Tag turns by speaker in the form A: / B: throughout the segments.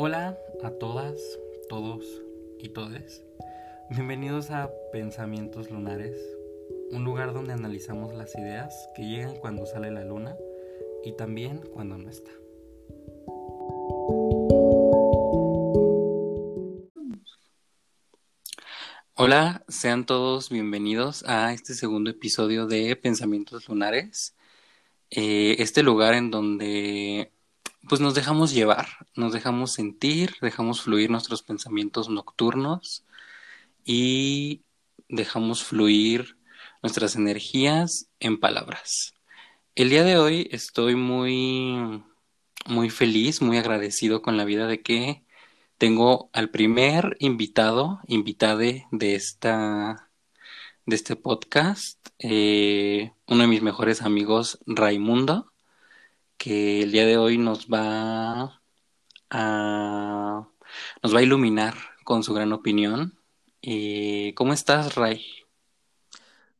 A: Hola a todas, todos y todes. Bienvenidos a Pensamientos Lunares, un lugar donde analizamos las ideas que llegan cuando sale la luna y también cuando no está. Hola, sean todos bienvenidos a este segundo episodio de Pensamientos Lunares. Eh, este lugar en donde pues nos dejamos llevar, nos dejamos sentir, dejamos fluir nuestros pensamientos nocturnos y dejamos fluir nuestras energías en palabras. El día de hoy estoy muy muy feliz, muy agradecido con la vida de que tengo al primer invitado, invitade de esta de este podcast, eh, uno de mis mejores amigos, Raimundo que el día de hoy nos va a nos va a iluminar con su gran opinión. y ¿Cómo estás, Ray?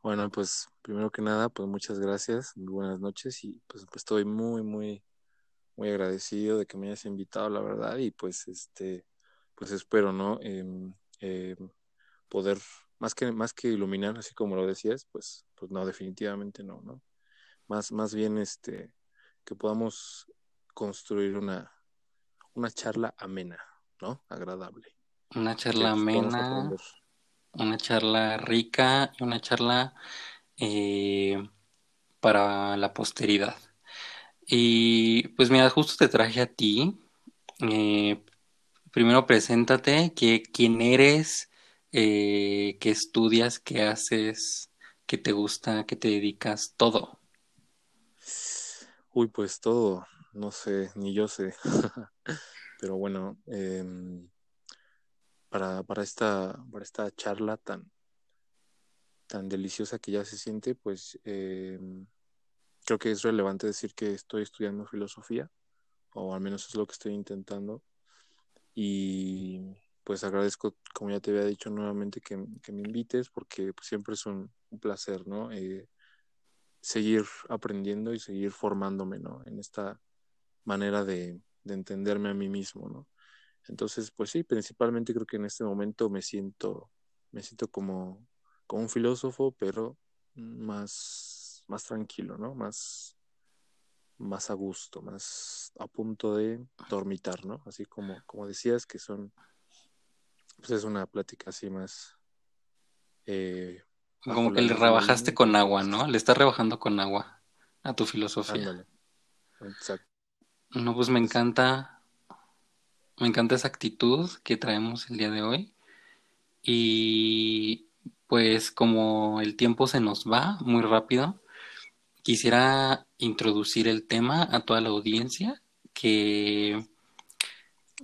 B: Bueno, pues primero que nada, pues muchas gracias, muy buenas noches y pues, estoy muy, muy, muy agradecido de que me hayas invitado, la verdad, y pues este, pues espero, ¿no? Em, em, poder, más que, más que iluminar, así como lo decías, pues, pues no, definitivamente no, ¿no? Más, más bien, este, que podamos construir una, una charla amena, ¿no? Agradable.
A: Una charla amena, una charla rica, una charla eh, para la posteridad. Y pues mira, justo te traje a ti. Eh, primero preséntate, que, quién eres, eh, qué estudias, qué haces, qué te gusta, qué te dedicas, todo.
B: Uy, pues todo, no sé, ni yo sé. Pero bueno, em, para, para, esta, para esta charla tan, tan deliciosa que ya se siente, pues em, creo que es relevante decir que estoy estudiando filosofía, o al menos es lo que estoy intentando. Y pues agradezco, como ya te había dicho nuevamente, que, me invites, porque pues, siempre es un, placer, ¿no? Eh, seguir aprendiendo y seguir formándome, ¿no? En esta manera de, entenderme a mí mismo, ¿no? Entonces, pues sí, principalmente creo que en este momento me siento, me siento como, como un filósofo, pero más, más tranquilo, ¿no? Más, más a gusto, más a punto de dormitar, ¿no? Así como, como decías, que son, pues es una plática así más,
A: eh, como que le rebajaste con agua, ¿no? Le estás rebajando con agua a tu filosofía. Exacto. No, pues me encanta, me encanta esa actitud que traemos el día de hoy. Y pues como el tiempo se nos va muy rápido, quisiera introducir el tema a toda la audiencia, que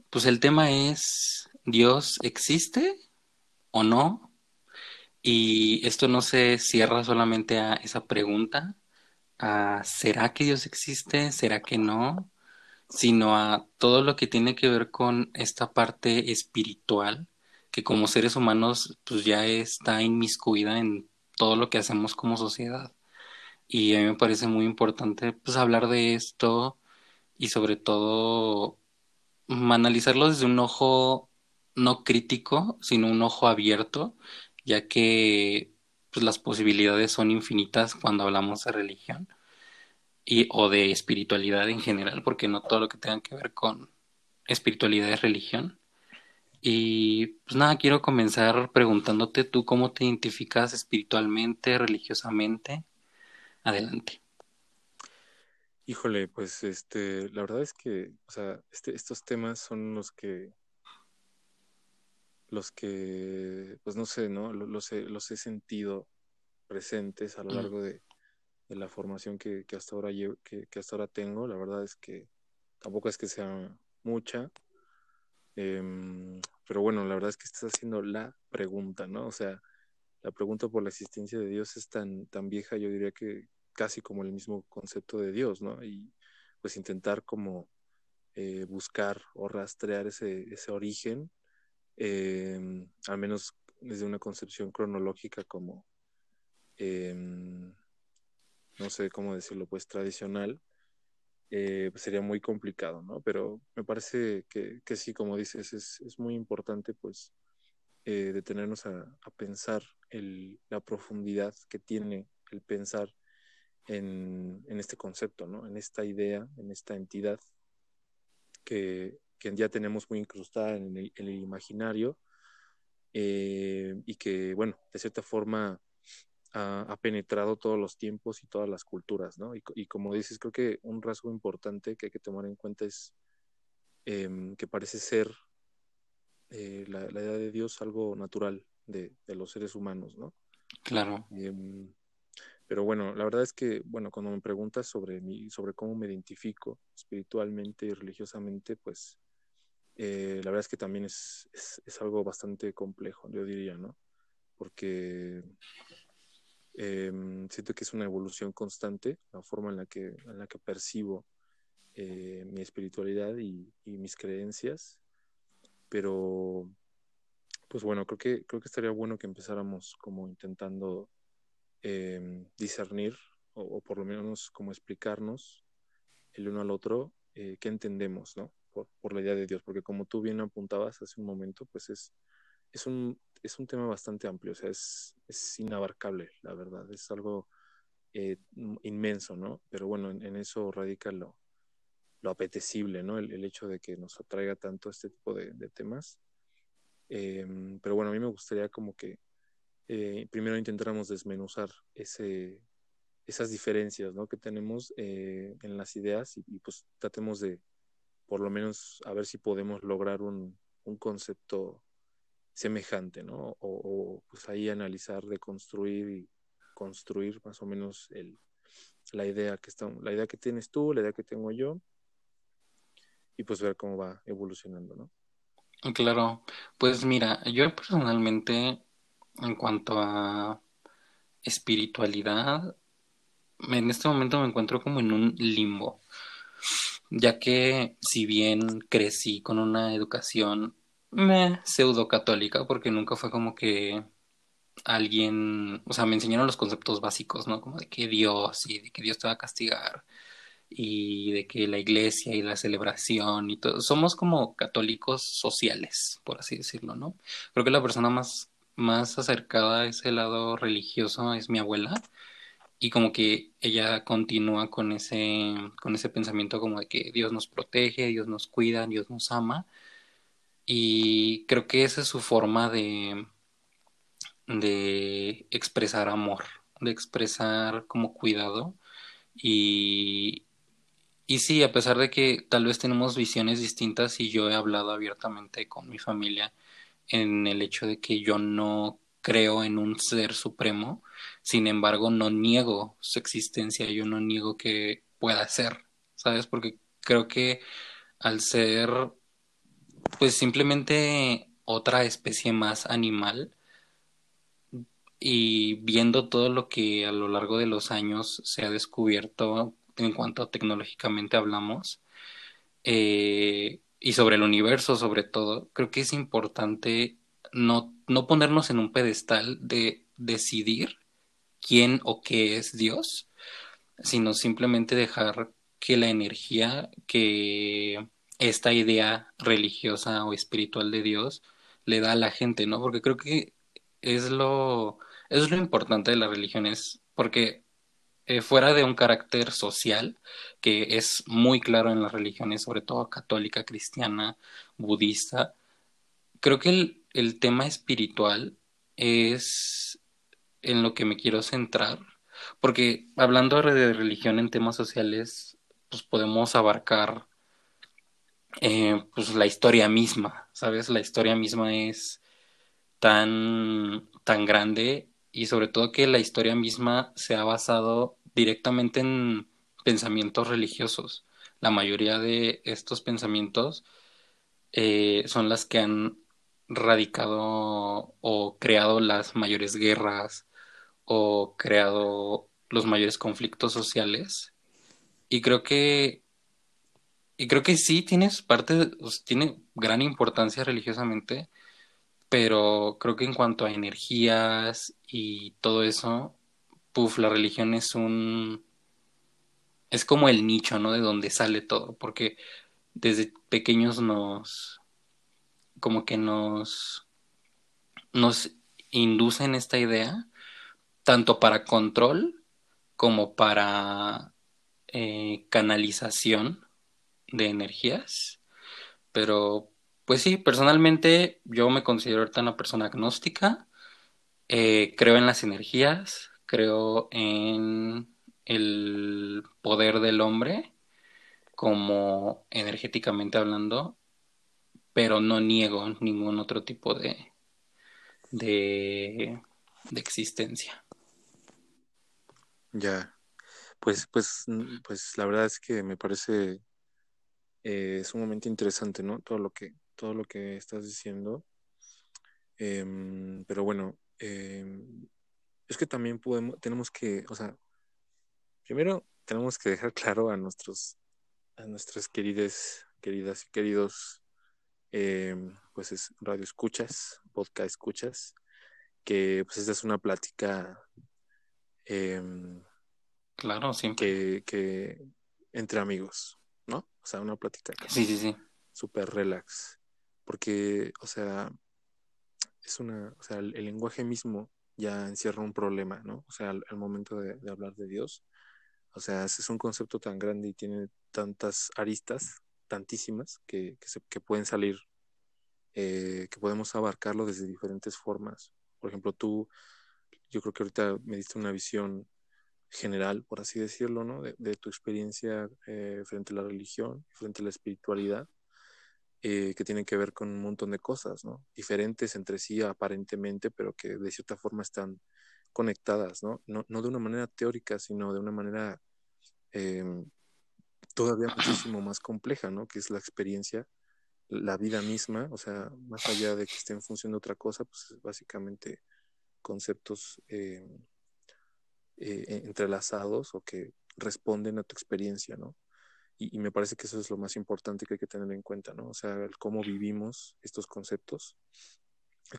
A: pues el tema es ¿Dios existe o no? Y esto no se cierra solamente a esa pregunta, a ¿será que Dios existe? ¿Será que no? Sino a todo lo que tiene que ver con esta parte espiritual, que como seres humanos pues ya está inmiscuida en todo lo que hacemos como sociedad. Y a mí me parece muy importante pues hablar de esto y sobre todo analizarlo desde un ojo no crítico, sino un ojo abierto ya que pues, las posibilidades son infinitas cuando hablamos de religión y, o de espiritualidad en general, porque no todo lo que tenga que ver con espiritualidad es religión. Y pues nada, quiero comenzar preguntándote tú cómo te identificas espiritualmente, religiosamente. Adelante.
B: Híjole, pues este, la verdad es que, o sea, este, estos temas son los que los que, pues no sé, ¿no? Los, he, los he sentido presentes a lo largo de, la formación que, hasta ahora que, hasta ahora tengo. La verdad es que tampoco es que sea mucha. Em, pero bueno, la verdad es que estás haciendo la pregunta, ¿no? O sea, la pregunta por la existencia de Dios es tan, tan vieja, yo diría que casi como el mismo concepto de Dios, ¿no? Y pues intentar como eh, buscar o rastrear ese, ese origen Em, al menos desde una concepción cronológica como, em, no sé cómo decirlo, pues tradicional, eh, pues sería muy complicado, ¿no? Pero me parece que, que sí, como dices, es, es muy importante pues eh, detenernos a, a pensar el, la profundidad que tiene el pensar en, en, este concepto, ¿no? En esta idea, en esta entidad que, que ya tenemos muy incrustada en el, en el imaginario eh, y que, bueno, de cierta forma ha, ha, penetrado todos los tiempos y todas las culturas, ¿no? Y, y, como dices, creo que un rasgo importante que hay que tomar en cuenta es eh, que parece ser eh, la, la, idea de Dios algo natural de, de los seres humanos, ¿no?
A: Claro.
B: Em, pero bueno, la verdad es que, bueno, cuando me preguntas sobre, mi, sobre cómo me identifico espiritualmente y religiosamente, pues eh, la verdad es que también es, es, es, algo bastante complejo, yo diría, ¿no? Porque eh, siento que es una evolución constante, la forma en la que, en la que percibo eh, mi espiritualidad y, y, mis creencias, pero pues bueno, creo que, creo que estaría bueno que empezáramos como intentando eh, discernir o, o, por lo menos como explicarnos el uno al otro eh, qué entendemos, ¿no? Por, por, la idea de Dios, porque como tú bien apuntabas hace un momento, pues es, es, un, es un tema bastante amplio, o sea, es, es inabarcable, la verdad, es algo eh, inmenso, ¿no? Pero bueno, en, en, eso radica lo, lo apetecible, ¿no? El, el, hecho de que nos atraiga tanto este tipo de, de temas. Eh, pero bueno, a mí me gustaría como que eh, primero intentáramos desmenuzar ese, esas diferencias ¿no? que tenemos eh, en las ideas y, y, pues tratemos de por lo menos a ver si podemos lograr un, un concepto semejante, ¿no? O, pues ahí analizar, reconstruir y construir más o menos el, la idea que está, la idea que tienes tú, la idea que tengo yo y pues ver cómo va evolucionando, ¿no?
A: Claro, pues mira, yo personalmente en cuanto a espiritualidad, en este momento me encuentro como en un limbo, ya que si bien crecí con una educación pseudo católica, porque nunca fue como que alguien, o sea, me enseñaron los conceptos básicos, ¿no? Como de que Dios y de que Dios te va a castigar y de que la iglesia y la celebración y todo, somos como católicos sociales, por así decirlo, ¿no? Creo que la persona más más acercada a ese lado religioso es mi abuela y como que ella continúa con ese con ese pensamiento como de que Dios nos protege, Dios nos cuida, Dios nos ama. Y creo que esa es su forma de de expresar amor, de expresar como cuidado. Y y sí, a pesar de que tal vez tenemos visiones distintas y yo he hablado abiertamente con mi familia en el hecho de que yo no creo en un ser supremo, sin embargo no niego su existencia, yo no niego que pueda ser, ¿sabes? Porque creo que al ser pues simplemente otra especie más animal y viendo todo lo que a lo largo de los años se ha descubierto en cuanto tecnológicamente hablamos, eh, y sobre el universo sobre todo, creo que es importante no, no ponernos en un pedestal de decidir quién o qué es Dios, sino simplemente dejar que la energía, que esta idea religiosa o espiritual de Dios le da a la gente, ¿no? Porque creo que es lo, es lo importante de las religiones, porque eh, fuera de un carácter social, que es muy claro en las religiones, sobre todo católica, cristiana, budista, creo que el, el tema espiritual es en lo que me quiero centrar, porque hablando de religión en temas sociales, pues podemos abarcar eh, pues la historia misma, ¿sabes? La historia misma es tan, tan grande y sobre todo que la historia misma se ha basado directamente en pensamientos religiosos. La mayoría de estos pensamientos eh, son las que han radicado o creado las mayores guerras o creado los mayores conflictos sociales. Y creo que y creo que sí tienes parte, tiene gran importancia religiosamente, pero creo que en cuanto a energías y todo eso, puff, la religión es un es como el nicho, ¿no? De donde sale todo, porque desde pequeños nos, como que nos, nos inducen esta idea, tanto para control como para eh, canalización de energías. Pero, pues sí, personalmente yo me considero ahorita una persona agnóstica. Eh, creo en las energías, creo en el poder del hombre como energéticamente hablando, pero no niego ningún otro tipo de, de, existencia.
B: Ya, pues, pues, mm, pues la verdad es que me parece eh, sumamente interesante, ¿no? Todo lo que, todo lo que estás diciendo. Em, pero bueno, em, es que también podemos, tenemos que, o sea, primero tenemos que dejar claro a nuestros, a nuestras queridas, queridas y queridos, em, pues es radio escuchas, podcast escuchas, que pues esta es una plática
A: claro,
B: siempre. Que, que entre amigos, ¿no? O sea, una plática.
A: Sí, sí, sí.
B: Súper relax. Porque, o sea, es una, o sea, el, lenguaje mismo ya encierra un problema, ¿no? O sea, al, momento de, hablar de Dios. O sea, es un concepto tan grande y tiene tantas aristas, tantísimas, que, que, se, que pueden salir, eh, que podemos abarcarlo desde diferentes formas. Por ejemplo, tú, yo creo que ahorita me diste una visión general, por así decirlo, ¿no? De, tu experiencia eh, frente a la religión, frente a la espiritualidad, eh, que tienen que ver con un montón de cosas, ¿no? Diferentes entre sí aparentemente, pero que de cierta forma están conectadas, ¿no? No, no de una manera teórica, sino de una manera em, todavía muchísimo más compleja, ¿no? Que es la experiencia, la vida misma, o sea, más allá de que esté en función de otra cosa, pues básicamente conceptos em, eh, entrelazados o que responden a tu experiencia, ¿no? Y, me parece que eso es lo más importante que hay que tener en cuenta, ¿no? O sea, cómo vivimos estos conceptos,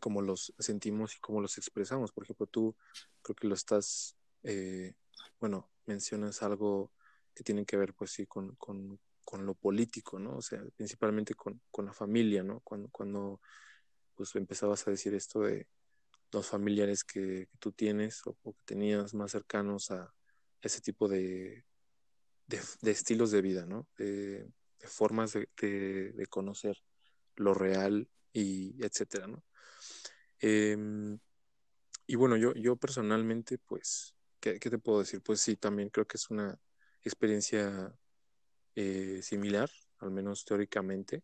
B: cómo los sentimos y cómo los expresamos. Por ejemplo, tú creo que lo estás, eh, bueno, mencionas algo que tiene que ver, pues sí, con, con, con lo político, ¿no? O sea, principalmente con, con la familia, ¿no? Cuando, cuando pues empezabas a decir esto de, los familiares que, tú tienes o, que tenías más cercanos a ese tipo de, de, estilos de vida, ¿no? De, formas de, conocer lo real y etcétera, ¿no? Em, y bueno, yo, yo personalmente, pues, ¿qué, te puedo decir? Pues sí, también creo que es una experiencia eh, similar, al menos teóricamente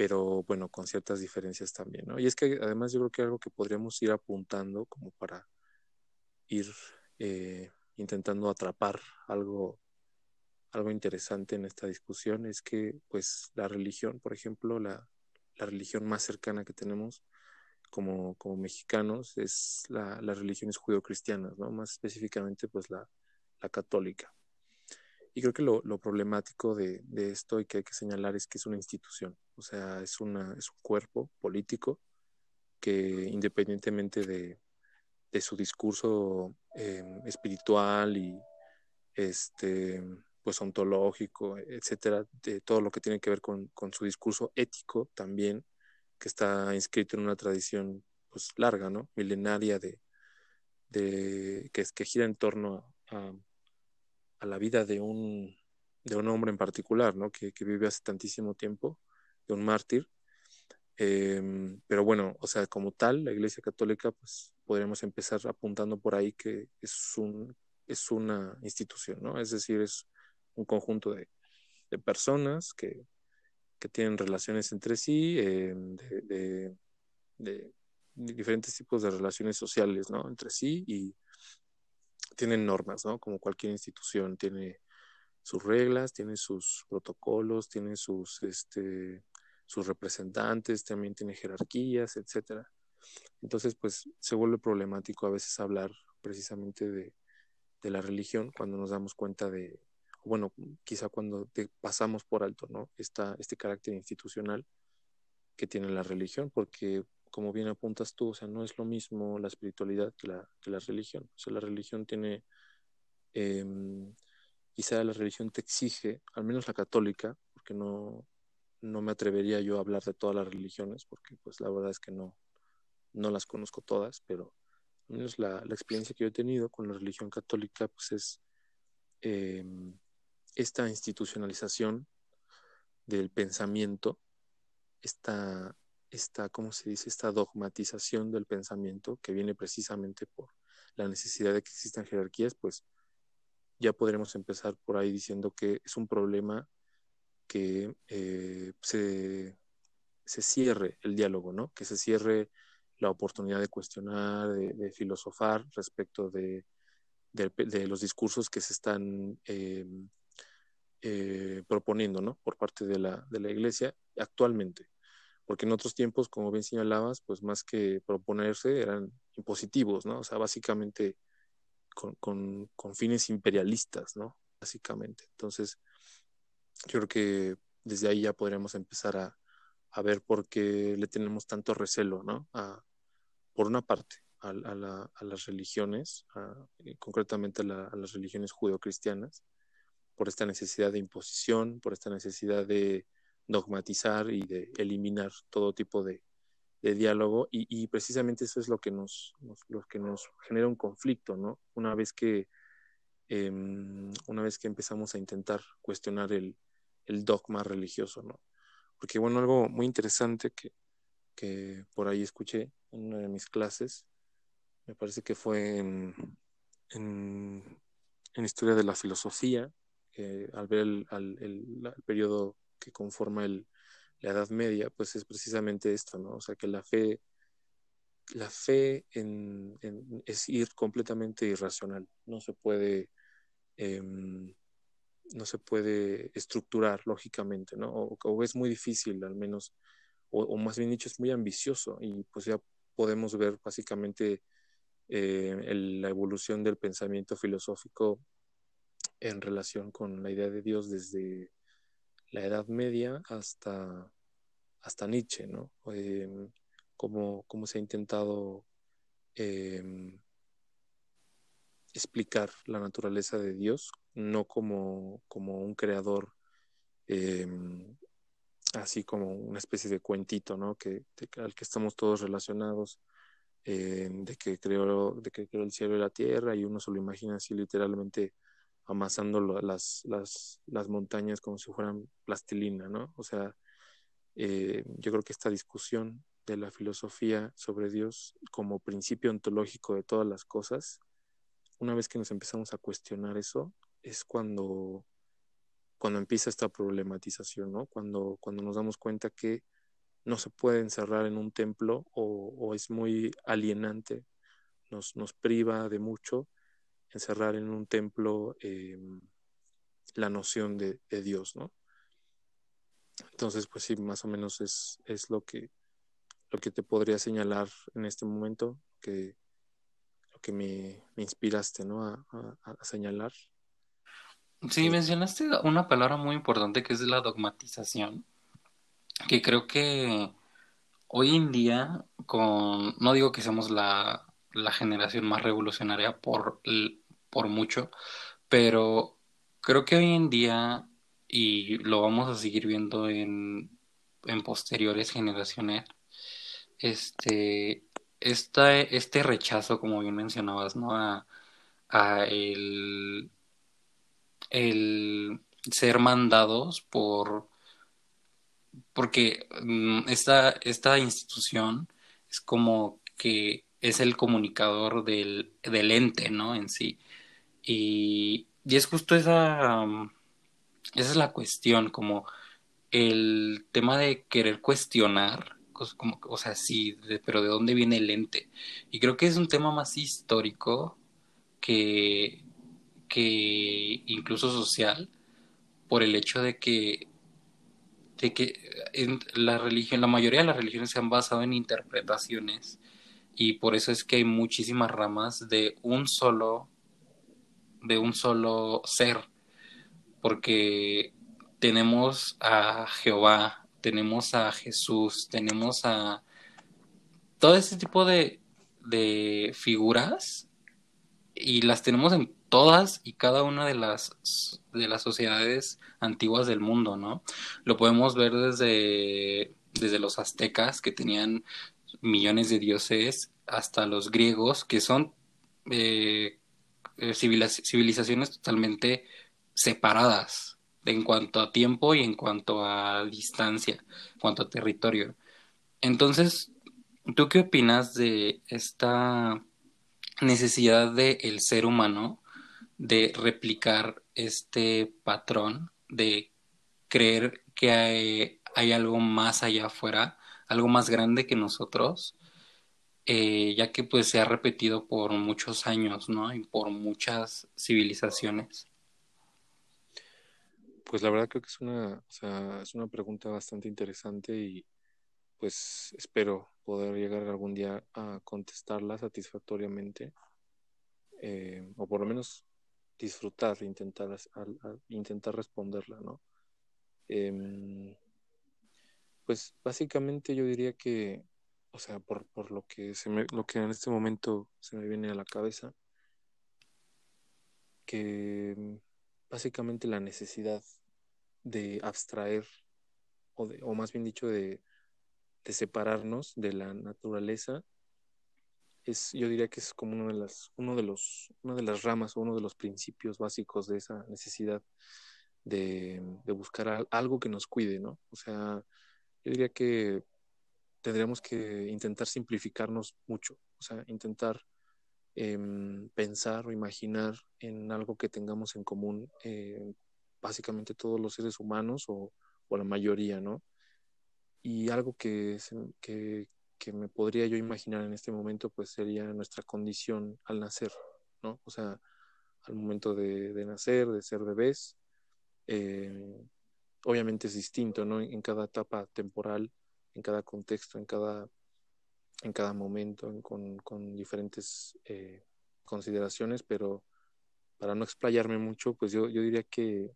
B: pero bueno, con ciertas diferencias también, ¿no? Y es que además yo creo que algo que podríamos ir apuntando como para ir eh, intentando atrapar algo, algo interesante en esta discusión es que pues la religión, por ejemplo, la, la religión más cercana que tenemos como, como mexicanos es la, las religiones judio-cristianas, ¿no? Más específicamente pues la, la católica. Creo que lo, lo problemático de, esto y que hay que señalar es que es una institución, o sea, es, una, es un cuerpo político que independientemente de, su discurso eh, espiritual y este pues ontológico, etcétera, de todo lo que tiene que ver con, con, su discurso ético también, que está inscrito en una tradición pues larga, ¿no? milenaria de, de que, que gira en torno a la vida de un, de un hombre en particular, ¿no? Que, vive hace tantísimo tiempo, de un mártir. Em, pero bueno, o sea, como tal, la Iglesia Católica, pues podríamos empezar apuntando por ahí que es, un, es una institución, ¿no? Es decir, es un conjunto de, personas que, tienen relaciones entre sí, em, de, de, diferentes tipos de relaciones sociales, ¿no? Entre sí y tienen normas, ¿no? Como cualquier institución tiene sus reglas, tiene sus protocolos, tiene sus, este, sus representantes, también tiene jerarquías, etcétera. Entonces, pues se vuelve problemático a veces hablar precisamente de, de la religión cuando nos damos cuenta de, bueno, quizá cuando pasamos por alto, ¿no? Esta, este carácter institucional que tiene la religión, porque como bien apuntas tú, o sea, no es lo mismo la espiritualidad que la, que la religión. O sea, la religión tiene em, quizá la religión te exige, al menos la católica, porque no, no me atrevería yo a hablar de todas las religiones, porque pues la verdad es que no, no las conozco todas, pero al menos la, la experiencia que yo he tenido con la religión católica, pues es eh, esta institucionalización del pensamiento, esta, esta, ¿cómo se dice? Esta dogmatización del pensamiento que viene precisamente por la necesidad de que existan jerarquías, pues ya podremos empezar por ahí diciendo que es un problema que eh, se, se, cierre el diálogo, ¿no? Que se cierre la oportunidad de cuestionar, de, filosofar respecto de, de, los discursos que se están eh, eh, proponiendo, ¿no? Por parte de la, de la Iglesia actualmente. Porque en otros tiempos, como bien señalabas, pues más que proponerse eran impositivos, ¿no? O sea, básicamente con, con, con fines imperialistas, ¿no? Básicamente. Entonces, yo creo que desde ahí ya podríamos empezar a, a ver por qué le tenemos tanto recelo, ¿no? A, por una parte, a, la, a las religiones, concretamente a, las religiones judeocristianas, por esta necesidad de imposición, por esta necesidad de dogmatizar y de eliminar todo tipo de, de diálogo y, y, precisamente eso es lo que nos, lo que nos genera un conflicto, ¿no? Una vez que eh, una vez que empezamos a intentar cuestionar el, el, dogma religioso, ¿no? Porque bueno, algo muy interesante que, que por ahí escuché en una de mis clases, me parece que fue en, en, historia de la filosofía, al ver el, el, periodo que conforma el, la Edad Media, pues es precisamente esto, ¿no? O sea, que la fe, la fe en, es ir completamente irracional, no se puede, em, no se puede estructurar lógicamente, ¿no? O, es muy difícil, al menos, o, más bien dicho, es muy ambicioso y pues ya podemos ver básicamente eh, la evolución del pensamiento filosófico en relación con la idea de Dios desde la Edad Media hasta, hasta Nietzsche, ¿no? Eh, cómo, se ha intentado em, explicar la naturaleza de Dios, no como, como un creador, em, así como una especie de cuentito, ¿no? Que, al que estamos todos relacionados, de, que creó, de que creó el cielo y la tierra y uno se lo imagina así literalmente amasando las, las, las montañas como si fueran plastilina, ¿no? O sea, eh, yo creo que esta discusión de la filosofía sobre Dios como principio ontológico de todas las cosas, una vez que nos empezamos a cuestionar eso, es cuando, cuando empieza esta problematización, ¿no? Cuando, cuando nos damos cuenta que no se puede encerrar en un templo o, es muy alienante, nos, nos, priva de mucho encerrar en un templo em, la noción de, Dios, ¿no? Entonces, pues sí, más o menos es, es lo que lo que te podría señalar en este momento, que lo que me, inspiraste, ¿no? A, a, señalar.
A: Sí, mencionaste una palabra muy importante que es la dogmatización que creo que hoy en día, con, no digo que seamos la, generación más revolucionaria por, por mucho, pero creo que hoy en día, y lo vamos a seguir viendo en, en posteriores generaciones, este, este rechazo, como bien mencionabas, ¿no? A, a el, el ser mandados por porque mm, esta, esta institución es como que es el comunicador del, del ente, ¿no? En sí. Y, y es justo esa, mm, esa es la cuestión, como el tema de querer cuestionar, como, o sea, sí, pero ¿de dónde viene el ente? Y creo que es un tema más histórico que, que incluso social, por el hecho de que de que en la religión, la mayoría de las religiones se han basado en interpretaciones y por eso es que hay muchísimas ramas de un solo de un solo ser porque tenemos a Jehová, tenemos a Jesús, tenemos a todo ese tipo de, de figuras y las tenemos en todas y cada una de las, de las sociedades antiguas del mundo, ¿no? Lo podemos ver desde, desde los aztecas, que tenían millones de dioses, hasta los griegos, que son eh, eh, civilizaciones totalmente separadas en cuanto a tiempo y en cuanto a distancia, en cuanto a territorio. Entonces, ¿tú qué opinas de esta necesidad del ser humano de replicar este patrón, de creer que hay, hay algo más allá afuera, algo más grande que nosotros? Eh, ya que pues se ha repetido por muchos años, ¿no? Y por muchas civilizaciones.
B: Pues la verdad creo que es una, es una pregunta bastante interesante y pues espero poder llegar algún día a contestarla satisfactoriamente eh, o por lo menos disfrutar, intentar, intentar responderla, ¿no? Em, pues básicamente yo diría que o sea, por, por lo que se me, lo que en este momento se me viene a la cabeza, que mm, básicamente la necesidad de abstraer, o, de, o más bien dicho, de, de separarnos de la naturaleza, es, yo diría que es como una de las, uno de los, una de las ramas uno de los principios básicos de esa necesidad de, de buscar algo que nos cuide, ¿no? O sea, yo diría que tendríamos que intentar simplificarnos mucho, o sea, intentar em, pensar o imaginar en algo que tengamos en común, eh, básicamente todos los seres humanos o, la mayoría, ¿no? Y algo que, que, que, me podría yo imaginar en este momento, pues sería nuestra condición al nacer, ¿no? O sea, al momento de, de nacer, de ser bebés, eh, obviamente es distinto, ¿no? En cada etapa temporal en cada contexto, en cada, en cada momento, con, con, diferentes eh, consideraciones, pero para no explayarme mucho, pues yo, yo diría que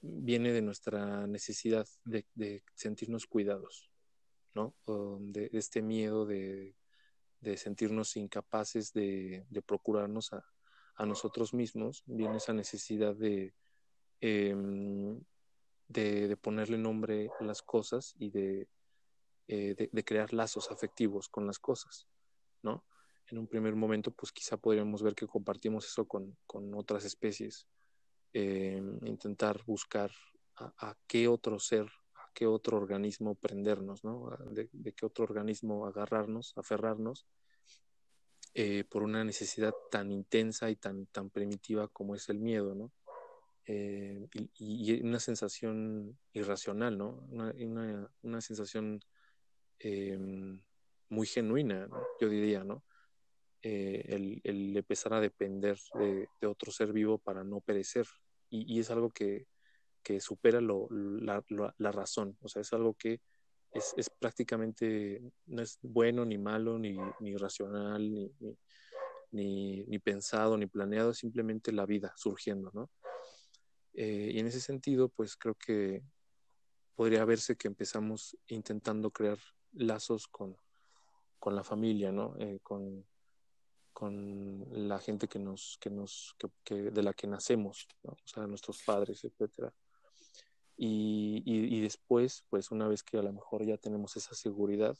B: viene de nuestra necesidad de, sentirnos cuidados, ¿no? de, este miedo de, de sentirnos incapaces de, de procurarnos a, a, nosotros mismos, viene esa necesidad de, em, de, ponerle nombre a las cosas y de, eh, de, crear lazos afectivos con las cosas, ¿no? En un primer momento, pues quizá podríamos ver que compartimos eso con, con otras especies, eh, intentar buscar a, qué otro ser, a qué otro organismo prendernos, ¿no? De, qué otro organismo agarrarnos, aferrarnos, eh, por una necesidad tan intensa y tan, tan primitiva como es el miedo, ¿no? Eh, y, una sensación irracional, ¿no? Una, una, sensación em, muy genuina, yo diría, ¿no? Eh, el, el, empezar a depender de, otro ser vivo para no perecer. Y, es algo que, que supera lo, la, la, razón, o sea, es algo que es, es, prácticamente, no es bueno ni malo, ni, ni racional, ni, ni, ni, pensado, ni planeado, es simplemente la vida surgiendo, ¿no? Eh, y en ese sentido, pues creo que podría verse que empezamos intentando crear lazos con, con la familia, ¿no? Eh, con, con la gente que nos, que nos, que, de la que nacemos, ¿no? o sea, nuestros padres, etcétera. Y, y, después, pues una vez que a lo mejor ya tenemos esa seguridad,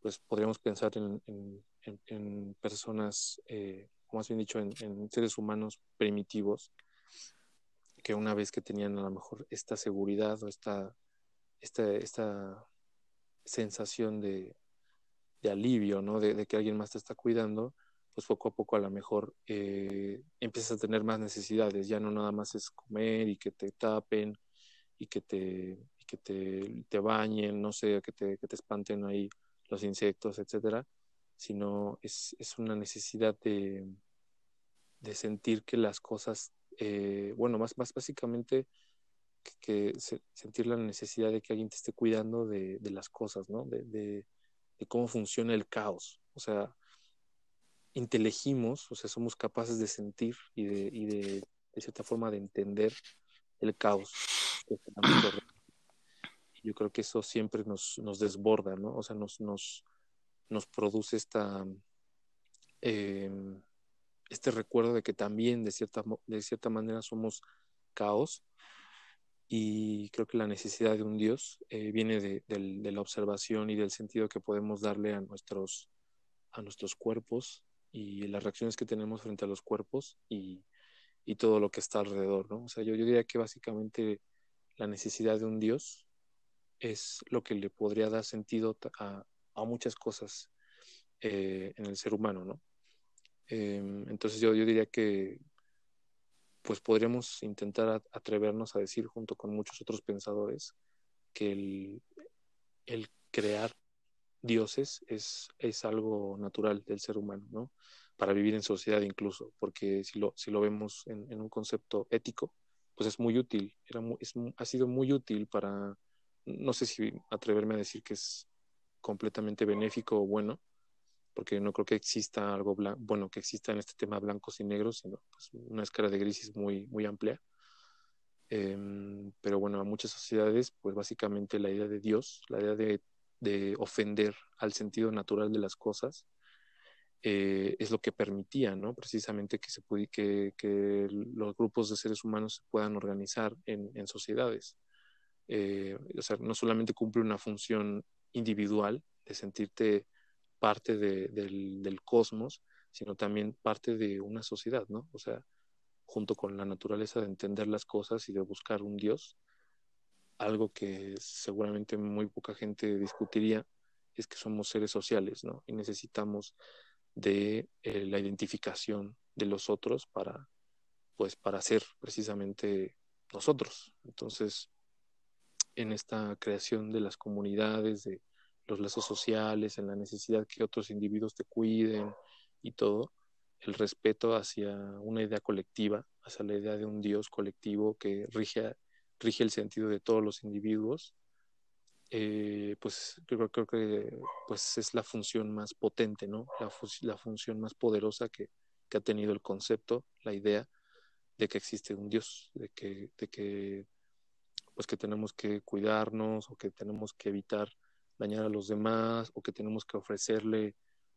B: pues podríamos pensar en, en, en, personas, eh, más bien dicho, en, seres humanos primitivos, que una vez que tenían a lo mejor esta seguridad o esta, esta, esta sensación de, de alivio, ¿no? De, que alguien más te está cuidando, pues poco a poco a lo mejor eh, empiezas a tener más necesidades, ya no nada más es comer y que te tapen y que te, que te, te bañen, no sé, que te, que te espanten ahí los insectos, etcétera, sino es, es una necesidad de, de sentir que las cosas eh, bueno, más, más básicamente que, sentir la necesidad de que alguien te esté cuidando de, las cosas, ¿no? De, cómo funciona el caos. O sea, intelegimos, o sea, somos capaces de sentir y de, y de, cierta forma de entender el caos. Yo creo que eso siempre nos, nos desborda, ¿no? O sea, nos, nos, nos produce esta... Eh, este recuerdo de que también de cierta, de cierta manera somos caos y creo que la necesidad de un Dios eh, viene de, de, la observación y del sentido que podemos darle a nuestros, a nuestros cuerpos y las reacciones que tenemos frente a los cuerpos y, y todo lo que está alrededor, ¿no? O sea, yo, yo diría que básicamente la necesidad de un Dios es lo que le podría dar sentido a, a muchas cosas eh, en el ser humano, ¿no? Em, entonces yo, yo diría que pues podríamos intentar atrevernos a decir junto con muchos otros pensadores que el, el crear dioses es, es, algo natural del ser humano, ¿no? Para vivir en sociedad incluso, porque si lo, si lo vemos en, un concepto ético, pues es muy útil, era es, ha sido muy útil para, no sé si atreverme a decir que es completamente benéfico o bueno, porque no creo que exista algo bueno que exista en este tema blancos y negros, sino pues, una escala de grises muy, muy amplia. Em, pero bueno, a muchas sociedades, pues básicamente la idea de Dios, la idea de, de ofender al sentido natural de las cosas, eh, es lo que permitía, ¿no? Precisamente que, se que, los grupos de seres humanos se puedan organizar en, en sociedades. Eh, o sea, no solamente cumple una función individual de sentirte parte de, del, del, cosmos, sino también parte de una sociedad, ¿no? O sea, junto con la naturaleza de entender las cosas y de buscar un Dios, algo que seguramente muy poca gente discutiría es que somos seres sociales, ¿no? Y necesitamos de eh, la identificación de los otros para, pues, para ser precisamente nosotros. Entonces, en esta creación de las comunidades, de los lazos sociales, en la necesidad que otros individuos te cuiden y todo, el respeto hacia una idea colectiva, hacia la idea de un Dios colectivo que rige, rige el sentido de todos los individuos, eh, pues creo, que pues es la función más potente, ¿no? La, función más poderosa que, que, ha tenido el concepto, la idea de que existe un Dios, de de que pues que tenemos que cuidarnos o que tenemos que evitar dañar a los demás o que tenemos que ofrecerle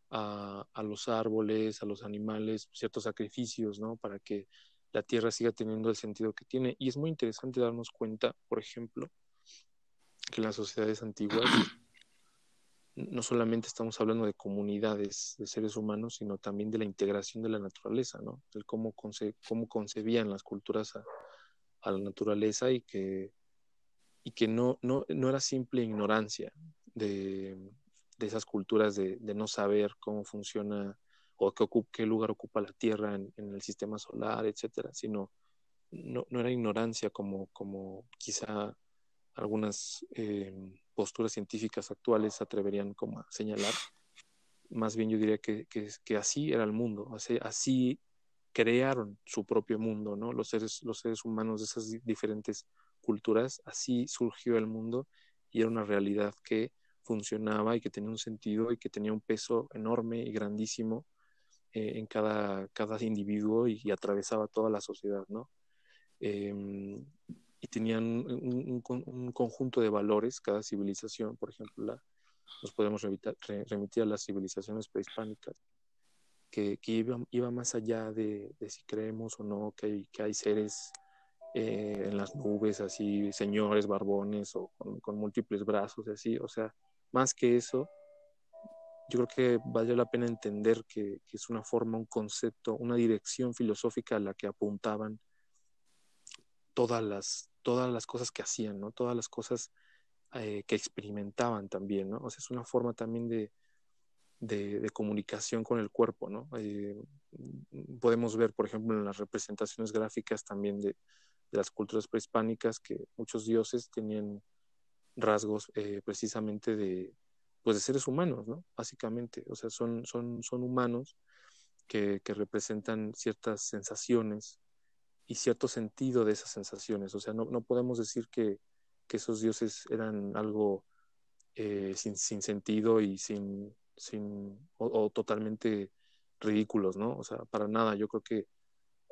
B: a, a, los árboles, a los animales, ciertos sacrificios, ¿no? Para que la tierra siga teniendo el sentido que tiene. Y es muy interesante darnos cuenta, por ejemplo, que en las sociedades antiguas no solamente estamos hablando de comunidades de seres humanos, sino también de la integración de la naturaleza, ¿no? El cómo, conce cómo concebían las culturas a, a, la naturaleza y que, y que no, no, no era simple ignorancia, de, esas culturas de, no saber cómo funciona o qué, lugar ocupa la Tierra en, el sistema solar, etcétera, sino no, era ignorancia como, como quizá algunas eh, posturas científicas actuales atreverían como a señalar. Más bien yo diría que, que, que así era el mundo, así, así, crearon su propio mundo, ¿no? Los seres, los seres humanos de esas diferentes culturas, así surgió el mundo y era una realidad que funcionaba y que tenía un sentido y que tenía un peso enorme y grandísimo eh, en cada, cada individuo y, y, atravesaba toda la sociedad, ¿no? Eh, y tenían un, un, un, conjunto de valores, cada civilización, por ejemplo, la, nos podemos remitir, remitir a las civilizaciones prehispánicas, que, que iba, iba, más allá de, de, si creemos o no que hay, que hay seres eh, en las nubes, así, señores barbones o con, con múltiples brazos, así, o sea, más que eso, yo creo que vale la pena entender que, es una forma, un concepto, una dirección filosófica a la que apuntaban todas las, todas las cosas que hacían, ¿no? Todas las cosas eh, que experimentaban también, ¿no? O sea, es una forma también de, de, comunicación con el cuerpo, ¿no? Eh, podemos ver, por ejemplo, en las representaciones gráficas también de las culturas prehispánicas que muchos dioses tenían rasgos eh, precisamente de, pues de seres humanos, ¿no? Básicamente, o sea, son, son, son humanos que, que representan ciertas sensaciones y cierto sentido de esas sensaciones, o sea, no, no podemos decir que, que, esos dioses eran algo eh, sin, sin, sentido y sin, sin o, totalmente ridículos, ¿no? O sea, para nada, yo creo que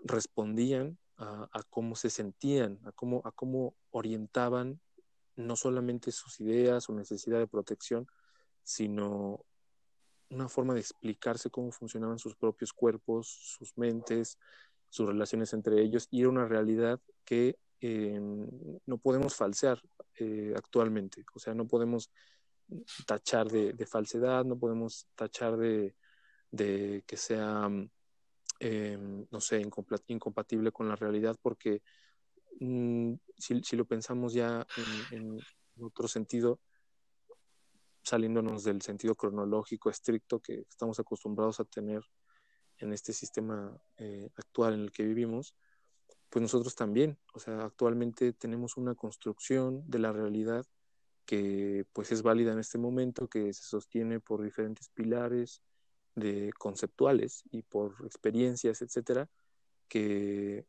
B: respondían a, a, cómo se sentían, a cómo, a cómo orientaban no solamente sus ideas, su necesidad de protección, sino una forma de explicarse cómo funcionaban sus propios cuerpos, sus mentes, sus relaciones entre ellos, y era una realidad que eh, no podemos falsear eh, actualmente. O sea, no podemos tachar de, falsedad, no podemos tachar de, que sea, eh, no sé, incompatible con la realidad, porque mm, si, lo pensamos ya en, otro sentido, saliéndonos del sentido cronológico estricto que estamos acostumbrados a tener en este sistema actual en el que vivimos, pues nosotros también, o sea, actualmente tenemos una construcción de la realidad que pues es válida en este momento, que se sostiene por diferentes pilares de conceptuales y por experiencias, etcétera, que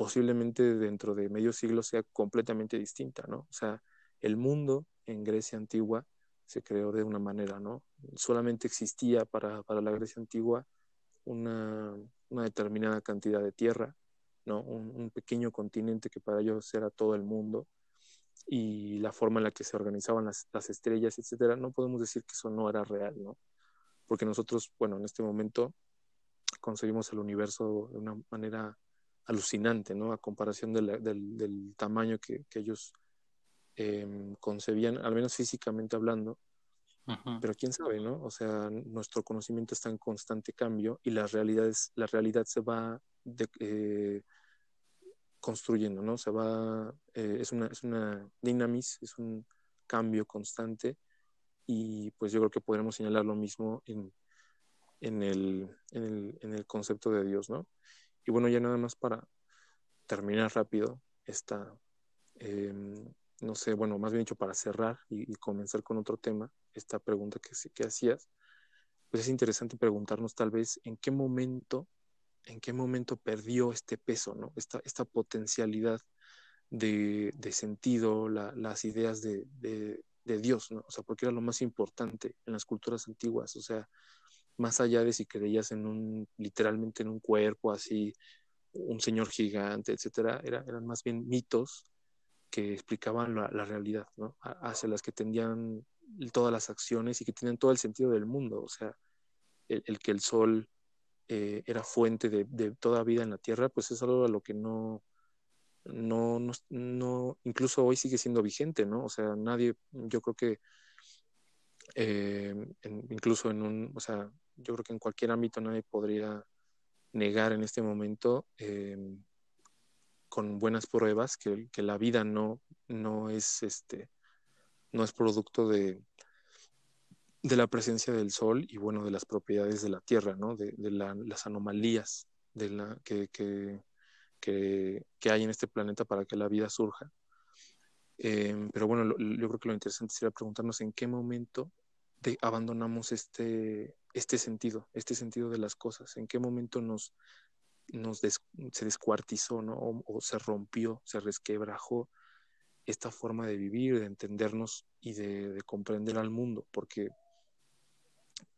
B: posiblemente dentro de medio siglo sea completamente distinta, ¿no? O sea, el mundo en Grecia antigua se creó de una manera, ¿no? Solamente existía para, para la Grecia antigua una, una determinada cantidad de tierra un, pequeño continente que para ellos era todo el mundo y la forma en la que se organizaban las, estrellas, etcétera, no podemos decir que eso no era real, ¿no? Porque nosotros, bueno, en este momento concebimos el universo de una manera alucinante, ¿no? A comparación del, tamaño que, ellos em, concebían, al menos físicamente hablando. Pero quién sabe, ¿no? O sea, nuestro conocimiento está en constante cambio y las realidades, la realidad se va de, eh, construyendo, ¿no? Se va, eh, es, una, es una dinamis, es un cambio constante y pues yo creo que podremos señalar lo mismo en, en, el, en, el, en el concepto de Dios, ¿no? Y bueno, ya nada más para terminar rápido esta, em, no sé, bueno, más bien dicho para cerrar y, comenzar con otro tema, esta pregunta que, que hacías, pues es interesante preguntarnos tal vez en qué momento en qué momento perdió este peso, ¿no? esta, esta potencialidad de, sentido, las ideas de, Dios, ¿no? o sea, porque era lo más importante en las culturas antiguas, o sea, más allá de si creías en un, literalmente en un cuerpo así, un señor gigante, etcétera, eran más bien mitos que explicaban la, realidad, ¿no? Hacia las que tendían todas las acciones y que tenían todo el sentido del mundo, o sea, el que el sol eh, era fuente de, toda vida en la Tierra, pues es algo a lo que no, no, no, incluso hoy sigue siendo vigente, ¿no? O sea, nadie, yo creo que eh, incluso en un, o sea, yo creo que en cualquier ámbito nadie podría negar en este momento eh, con buenas pruebas que, que, la vida no, no es este no es producto de, de la presencia del Sol y bueno, de las propiedades de la Tierra, ¿no? De, las anomalías de la, que, que, que, hay en este planeta para que la vida surja. Em, pero bueno, yo creo que lo interesante sería preguntarnos en qué momento de, abandonamos este, este sentido, este sentido de las cosas, en qué momento nos, se descuartizó, ¿no? O, se rompió, se resquebrajó esta forma de vivir, de entendernos y de, de comprender al mundo, porque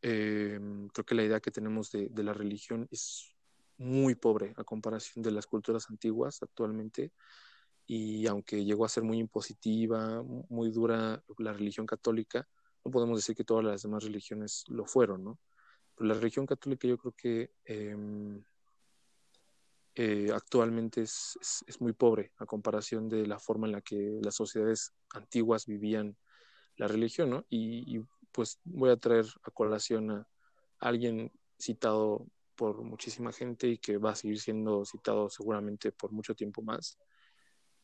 B: eh, creo que la idea que tenemos de, la religión es muy pobre a comparación de las culturas antiguas actualmente. Y aunque llegó a ser muy impositiva, muy dura la religión católica, no podemos decir que todas las demás religiones lo fueron, ¿no? La religión católica yo creo que em, eh, actualmente es, es, muy pobre a comparación de la forma en la que las sociedades antiguas vivían la religión, ¿no? Y, pues voy a traer a colación a alguien citado por muchísima gente y que va a seguir siendo citado seguramente por mucho tiempo más.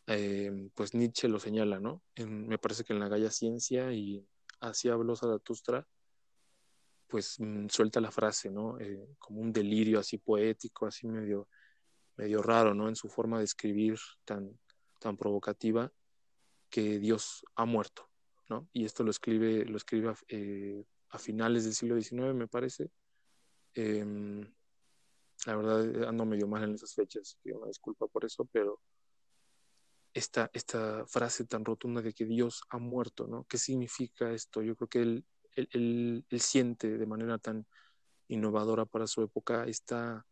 B: Eh, pues Nietzsche lo señala, ¿no? me parece que en la Galla Ciencia y así habló Zaratustra, pues mm, suelta la frase, ¿no? Eh, como un delirio así poético, así medio, medio raro, ¿no? En su forma de escribir tan, tan provocativa, que Dios ha muerto, y esto lo escribe, lo escribe eh, a, finales del siglo XIX, me parece. Em, la verdad, ando medio mal en esas fechas, disculpa por eso, pero esta, esta frase tan rotunda de que Dios ha muerto, ¿no? ¿Qué significa esto? Yo creo que él, él, siente de manera tan innovadora para su época esta,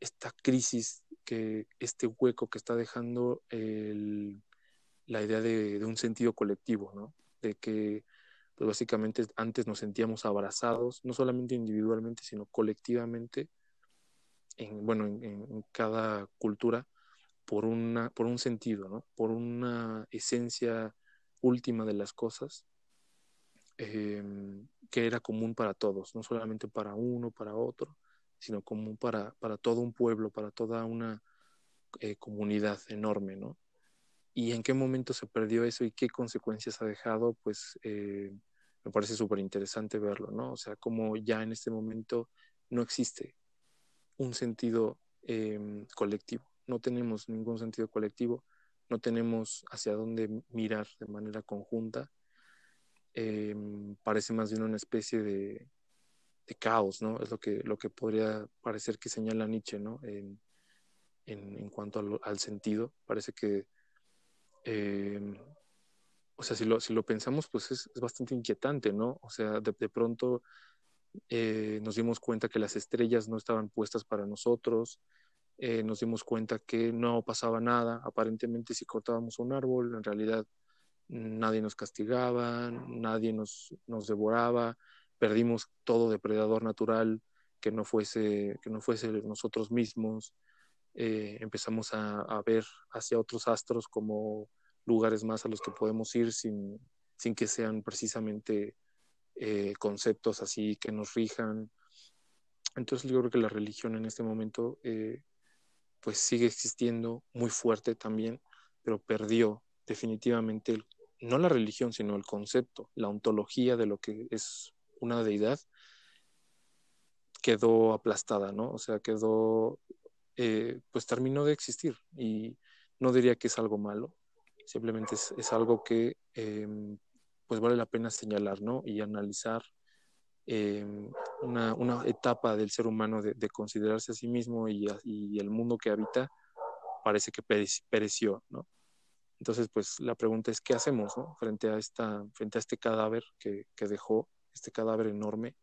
B: esta crisis, que, este hueco que está dejando la idea de, un sentido colectivo, ¿no? de que pues básicamente antes nos sentíamos abrazados, no solamente individualmente, sino colectivamente, en, bueno, en, cada cultura, por, una, por un sentido, ¿no? por una esencia última de las cosas em, que era común para todos, no solamente para uno, para otro, sino común para, para todo un pueblo, para toda una eh, comunidad enorme, ¿no? Y en qué momento se perdió eso y qué consecuencias ha dejado, pues eh, me parece súper interesante verlo, ¿no? O sea, como ya en este momento no existe un sentido em, colectivo, no tenemos ningún sentido colectivo, no tenemos hacia dónde mirar de manera conjunta, em, parece más bien una especie de, caos, ¿no? Es lo que, lo que podría parecer que señala Nietzsche, ¿no? En, en, cuanto al, sentido, parece que em, o sea, si lo, si lo pensamos, pues es, bastante inquietante, ¿no? O sea, de, pronto eh, nos dimos cuenta que las estrellas no estaban puestas para nosotros, eh, nos dimos cuenta que no pasaba nada, aparentemente si cortábamos un árbol, en realidad nadie nos castigaba, nadie nos, nos devoraba, perdimos todo depredador natural que no fuese, que no fuese nosotros mismos, eh, empezamos a, a, ver hacia otros astros como lugares más a los que podemos ir sin, sin que sean precisamente eh, conceptos así que nos rijan. Entonces yo creo que la religión en este momento pues sigue existiendo muy fuerte también, pero perdió definitivamente no la religión, sino el concepto, la ontología de lo que es una deidad quedó aplastada, ¿no? O sea, quedó, eh, pues terminó de existir y no diría que es algo malo, simplemente es, algo que em, pues vale la pena señalar ¿no? y analizar em, una, etapa del ser humano de, considerarse a sí mismo y, y, el mundo que habita parece que pereció, ¿no? Entonces, pues la pregunta es, ¿qué hacemos frente, a esta, frente a este cadáver que, dejó, este cadáver enorme?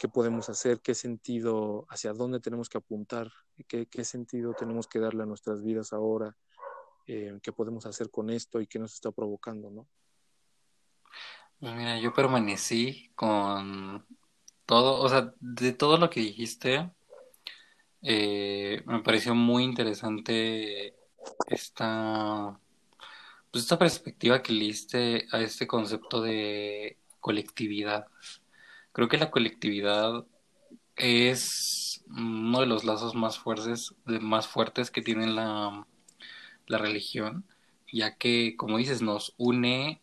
B: ¿Qué podemos hacer? ¿Qué sentido, hacia dónde tenemos que apuntar? ¿Qué, qué sentido tenemos que darle a nuestras vidas ahora? Eh, qué podemos hacer con esto y qué nos está provocando, ¿no?
A: Pues mira, yo permanecí con todo, o sea, de todo lo que dijiste, eh, me pareció muy interesante esta, pues esta perspectiva que le diste a este concepto de colectividad. Creo que la colectividad es uno de los lazos más fuertes, más fuertes que tiene la, la religión, ya que, como dices, nos une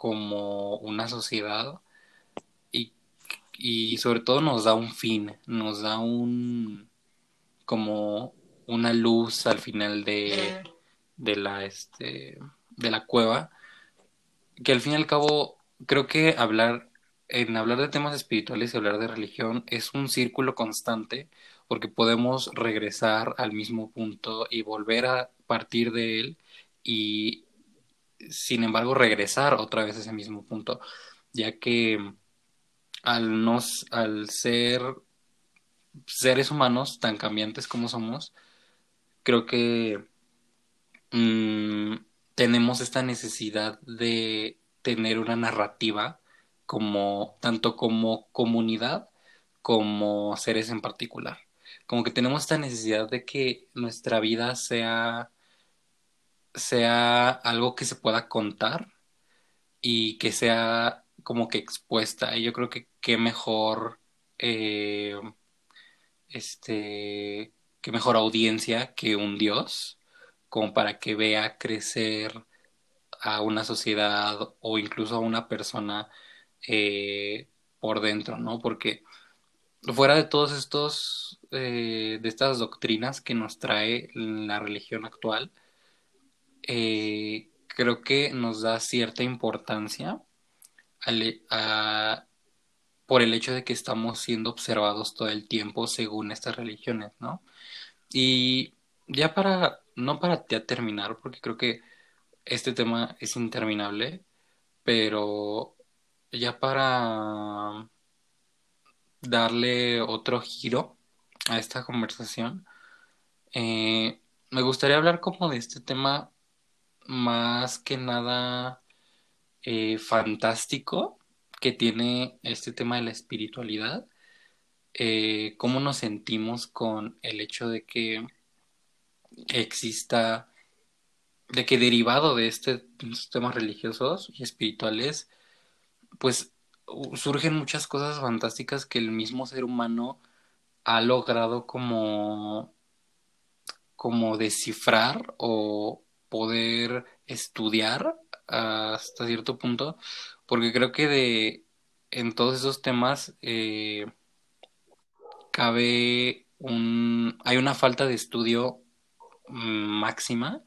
A: como una sociedad y, y sobre todo nos da un fin, nos da un como una luz al final de, de la este de la cueva que al fin y al cabo creo que hablar en hablar de temas espirituales y hablar de religión es un círculo constante porque podemos regresar al mismo punto y volver a partir de él y sin embargo regresar otra vez a ese mismo punto, ya que al al ser seres humanos tan cambiantes como somos, creo que mm, tenemos esta necesidad de tener una narrativa como tanto como comunidad como seres en particular. Como que tenemos esta necesidad de que nuestra vida sea, sea algo que se pueda contar y que sea como que expuesta. Y yo creo que qué mejor, eh, este, qué mejor audiencia que un Dios, como para que vea crecer a una sociedad o incluso a una persona eh, por dentro, ¿no? Porque fuera de todos estos, eh, de estas doctrinas que nos trae la religión actual, eh, creo que nos da cierta importancia por el hecho de que estamos siendo observados todo el tiempo según estas religiones, ¿no? Y ya para, no para ya terminar, porque creo que este tema es interminable, pero ya para darle otro giro a esta conversación, eh, me gustaría hablar como de este tema más que nada eh, fantástico que tiene este tema de la espiritualidad, eh, cómo nos sentimos con el hecho de que exista, de que derivado de este, estos temas religiosos y espirituales, pues surgen muchas cosas fantásticas que el mismo ser humano ha logrado como, como descifrar o poder estudiar hasta cierto punto, porque creo que de en todos esos temas eh, cabe un hay una falta de estudio máxima,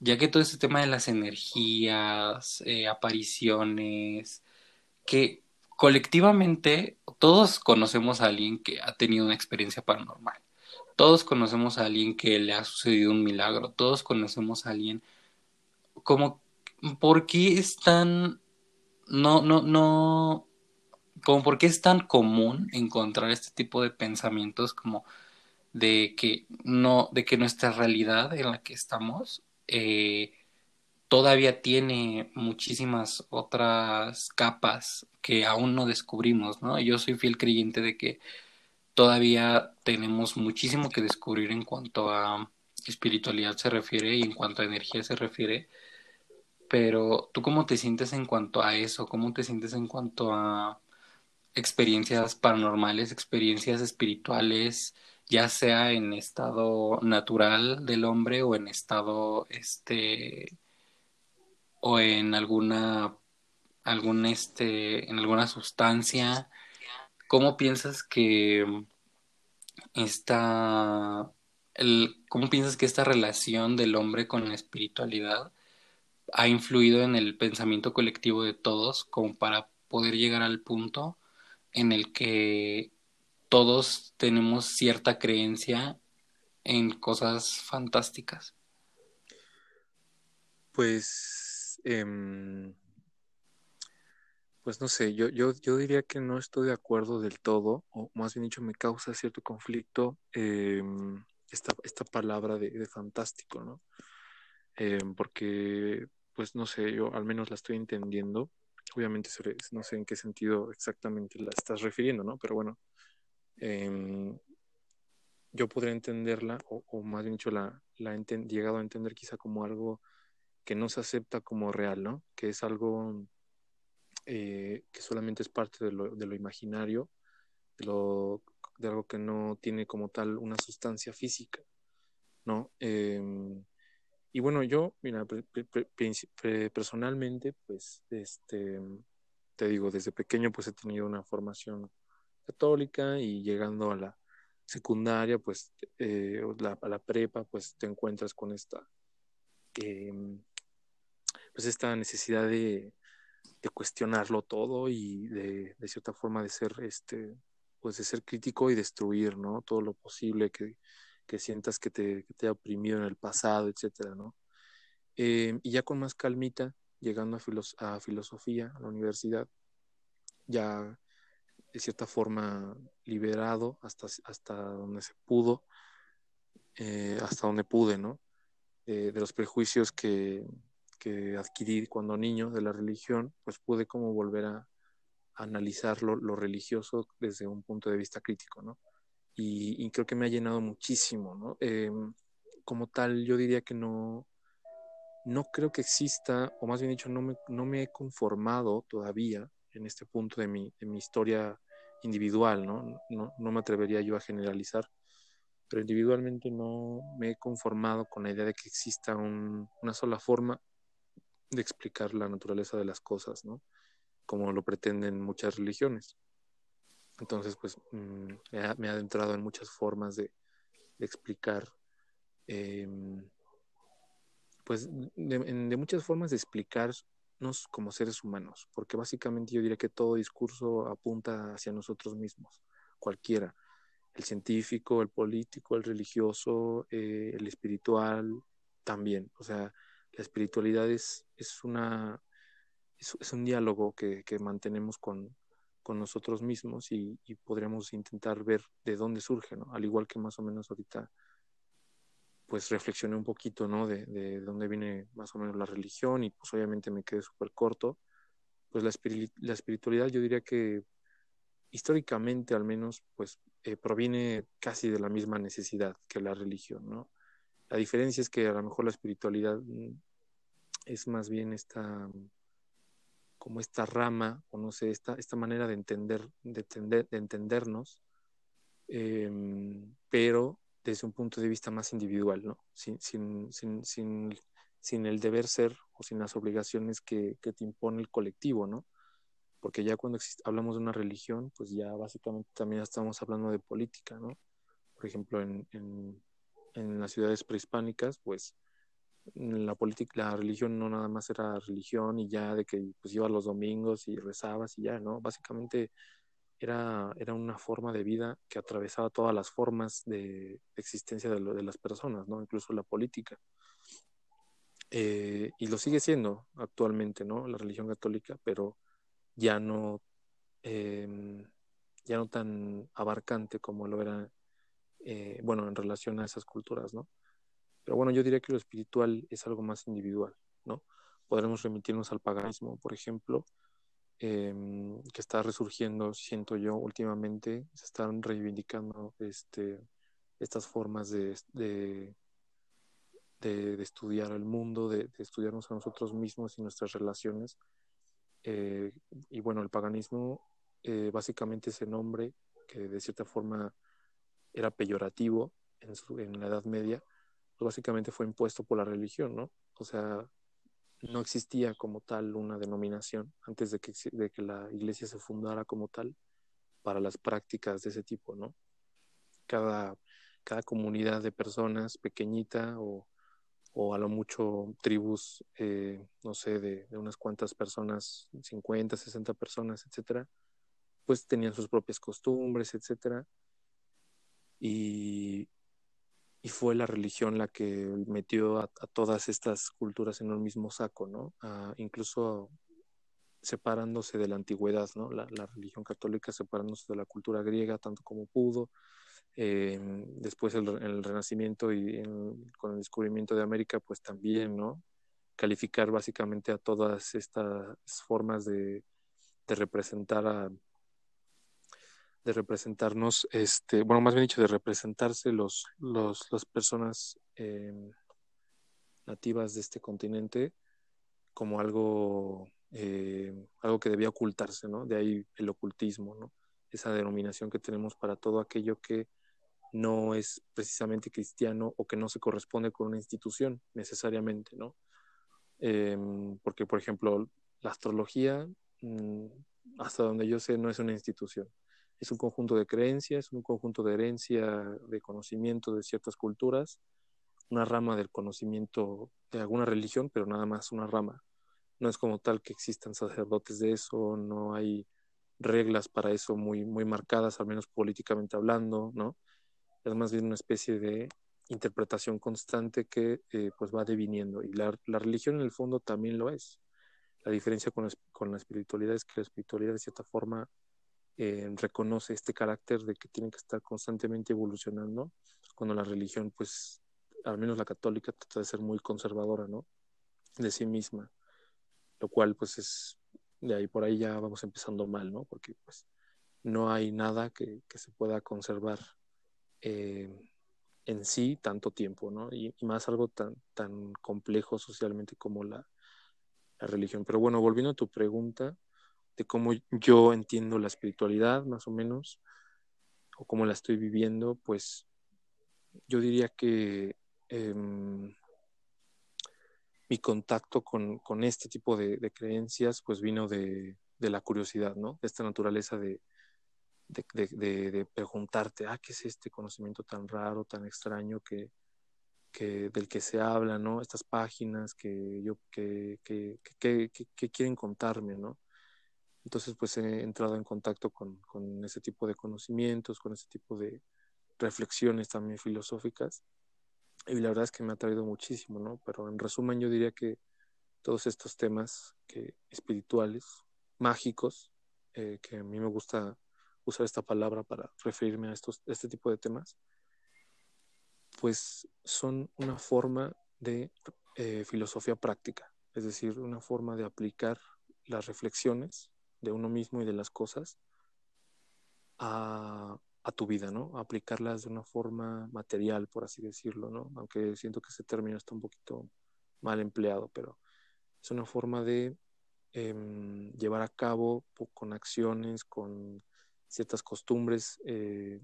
A: ya que todo este tema de las energías, eh, apariciones, que colectivamente todos conocemos a alguien que ha tenido una experiencia paranormal. Todos conocemos a alguien que le ha sucedido un milagro. Todos conocemos a alguien como ¿por qué es tan no no no como por qué es tan común encontrar este tipo de pensamientos como de que no de que nuestra realidad en la que estamos eh, todavía tiene muchísimas otras capas que aún no descubrimos, ¿no? Yo soy fiel creyente de que todavía tenemos muchísimo que descubrir en cuanto a espiritualidad se refiere y en cuanto a energía se refiere. Pero tú cómo te sientes en cuanto a eso? ¿Cómo te sientes en cuanto a experiencias paranormales, experiencias espirituales, ya sea en estado natural del hombre o en estado este o en alguna algún este en alguna sustancia cómo piensas que esta el, cómo piensas que esta relación del hombre con la espiritualidad ha influido en el pensamiento colectivo de todos como para poder llegar al punto en el que todos tenemos cierta creencia en cosas fantásticas.
B: Pues Em, pues no sé, yo, yo, yo diría que no estoy de acuerdo del todo, o más bien dicho, me causa cierto conflicto em, esta, esta, palabra de, fantástico, ¿no? Em, porque, pues no sé, yo al menos la estoy entendiendo. Obviamente no sé en qué sentido exactamente la estás refiriendo, ¿no? Pero bueno, yo podría entenderla, o, más bien dicho, la, la he llegado a entender quizá como algo que no se acepta como real, ¿no? Que es algo eh, que solamente es parte de lo, de lo imaginario, de, algo que no tiene como tal una sustancia física, ¿no? Em, y bueno, yo, mira, personalmente, pues, este, te digo, desde pequeño, pues he tenido una formación católica y llegando a la secundaria, pues, eh, a la prepa, pues te encuentras con esta em, pues esta necesidad de, cuestionarlo todo y de, cierta forma de ser este pues de ser crítico y destruir no todo lo posible que, sientas que te, te, ha oprimido en el pasado etcétera no eh, y ya con más calmita llegando a, a filosofía a la universidad ya de cierta forma liberado hasta, hasta donde se pudo, eh, hasta donde pude, ¿no? Eh, de los prejuicios que, que adquirí cuando niño de la religión, pues pude como volver a, analizar lo, religioso desde un punto de vista crítico, ¿no? Y, creo que me ha llenado muchísimo, ¿no? Em, como tal, yo diría que no, no creo que exista, o más bien dicho, no me, no me he conformado todavía en este punto de mi, de mi historia individual, ¿no? ¿no? ¿no? me atrevería yo a generalizar, pero individualmente no me he conformado con la idea de que exista una sola forma de explicar la naturaleza de las cosas, ¿no? Como lo pretenden muchas religiones. Entonces, pues mm, me, ha, adentrado en muchas formas de, explicar, em, pues de, muchas formas de explicarnos como seres humanos, porque básicamente yo diría que todo discurso apunta hacia nosotros mismos, cualquiera, el científico, el político, el religioso, eh, el espiritual, también, o sea, la espiritualidad es, es, una, es, un diálogo que, mantenemos con, nosotros mismos y, podríamos intentar ver de dónde surge, ¿no? Al igual que más o menos ahorita, pues reflexioné un poquito, ¿no? De, de dónde viene más o menos la religión y pues obviamente me quedé súper corto, pues la, la espiritualidad yo diría que históricamente al menos, pues eh, proviene casi de la misma necesidad que la religión, ¿no? La diferencia es que a lo mejor la espiritualidad mm, es más bien esta como esta rama, o no sé, esta, esta manera de entender, de, entender, de entendernos, em, pero desde un punto de vista más individual, ¿no? Sin, sin, sin, sin, el deber ser o sin las obligaciones que, que te impone el colectivo, ¿no? porque ya cuando hablamos de una religión, pues ya básicamente también estamos hablando de política, ¿no? Por ejemplo, en, en las ciudades prehispánicas, pues la política, la religión no nada más era religión y ya de que pues ibas los domingos y rezabas y ya, ¿no? Básicamente era, era una forma de vida que atravesaba todas las formas de existencia de, las personas, ¿no? Incluso la política. Eh, y lo sigue siendo actualmente, ¿no? La religión católica, pero ya no, em, ya no tan abarcante como lo era, eh, bueno, en relación a esas culturas, ¿no? Pero bueno, yo diría que lo espiritual es algo más individual, ¿no? Podremos remitirnos al paganismo, por ejemplo, em, que está resurgiendo, siento yo, últimamente, se están reivindicando este, estas formas de, de, de, estudiar el mundo, de, estudiarnos a nosotros mismos y nuestras relaciones eh, y bueno, el paganismo, eh, básicamente ese nombre, que de cierta forma era peyorativo en, la Edad Media, básicamente fue impuesto por la religión, ¿no? O sea, no existía como tal una denominación antes de que, de que la iglesia se fundara como tal para las prácticas de ese tipo, ¿no? Cada, cada comunidad de personas pequeñita o o a lo mucho tribus, eh, no sé, de, unas cuantas personas, 50, 60 personas, etcétera, pues tenían sus propias costumbres, etcétera. Y, y fue la religión la que metió a, todas estas culturas en el mismo saco, ¿no? incluso separándose de la antigüedad, ¿no? La, la religión católica separándose de la cultura griega tanto como pudo, eh, después el, el, Renacimiento y con el descubrimiento de América, pues también, ¿no? Calificar básicamente a todas estas formas de, de representar a de representarnos, este, bueno, más bien dicho, de representarse los, los las personas eh, nativas de este continente como algo, eh, algo que debía ocultarse, ¿no? De ahí el ocultismo, ¿no? Esa denominación que tenemos para todo aquello que no es precisamente cristiano o que no se corresponde con una institución necesariamente, ¿no? Em, porque, por ejemplo, la astrología, mm, hasta donde yo sé, no es una institución. Es un conjunto de creencias, un conjunto de herencia, de conocimiento de ciertas culturas, una rama del conocimiento de alguna religión, pero nada más una rama. No es como tal que existan sacerdotes de eso, no hay reglas para eso muy, muy marcadas, al menos políticamente hablando, ¿no? es más una especie de interpretación constante que eh, pues va deviniendo y la, la, religión en el fondo también lo es. La diferencia con con la espiritualidad es que la espiritualidad de cierta forma eh, reconoce este carácter de que tiene que estar constantemente evolucionando, cuando la religión pues al menos la católica trata de ser muy conservadora, ¿no? De sí misma, lo cual pues es de ahí por ahí ya vamos empezando mal, ¿no? Porque pues no hay nada que, se pueda conservar eh, en sí tanto tiempo, ¿no? Y, más algo tan, tan complejo socialmente como la, la, religión. Pero bueno, volviendo a tu pregunta de cómo yo entiendo la espiritualidad, más o menos, o cómo la estoy viviendo, pues yo diría que eh, mi contacto con, con, este tipo de, creencias, pues vino de, de, la curiosidad, ¿no? De esta naturaleza de, de, preguntarte, ah, ¿qué es este conocimiento tan raro, tan extraño que, que del que se habla, ¿no? Estas páginas que yo, que, que, que quieren contarme, ¿no? Entonces, pues he entrado en contacto con, con ese tipo de conocimientos, con ese tipo de reflexiones también filosóficas. Y la verdad es que me ha traído muchísimo, ¿no? Pero en resumen, yo diría que todos estos temas que, espirituales, mágicos, eh, que a mí me gusta usar esta palabra para referirme a estos, este tipo de temas, pues son una forma de eh, filosofía práctica, es decir, una forma de aplicar las reflexiones de uno mismo y de las cosas a, tu vida, ¿no? aplicarlas de una forma material, por así decirlo, ¿no? Aunque siento que ese término está un poquito mal empleado, pero es una forma de em, llevar a cabo con acciones, con ciertas costumbres, eh,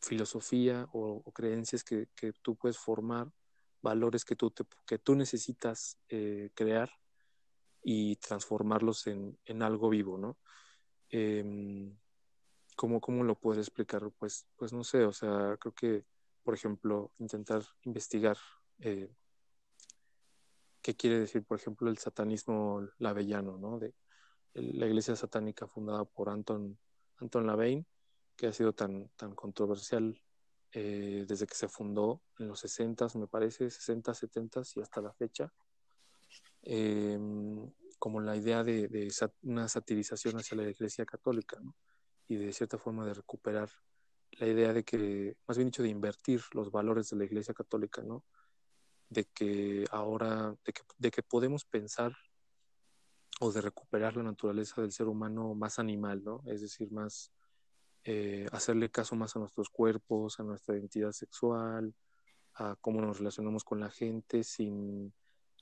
B: filosofía o, creencias que, que, tú puedes formar, valores que tú, que tú necesitas eh, crear y transformarlos en, en algo vivo, ¿no? Eh, ¿cómo, ¿Cómo lo puedes explicar? Pues, pues no sé, o sea, creo que, por ejemplo, intentar investigar eh, qué quiere decir, por ejemplo, el satanismo lavellano, ¿no? De la iglesia satánica fundada por Anton, Anton Lavey, que ha sido tan, tan controversial eh, desde que se fundó en los 60, me parece, 60, 70 y hasta la fecha, eh, como la idea de, de, una satirización hacia la iglesia católica, ¿no? y de cierta forma de recuperar la idea de que, más bien dicho, de invertir los valores de la Iglesia Católica, ¿no? De que ahora, de que, de que podemos pensar o de recuperar la naturaleza del ser humano más animal, ¿no? Es decir, más eh, hacerle caso más a nuestros cuerpos, a nuestra identidad sexual, a cómo nos relacionamos con la gente sin,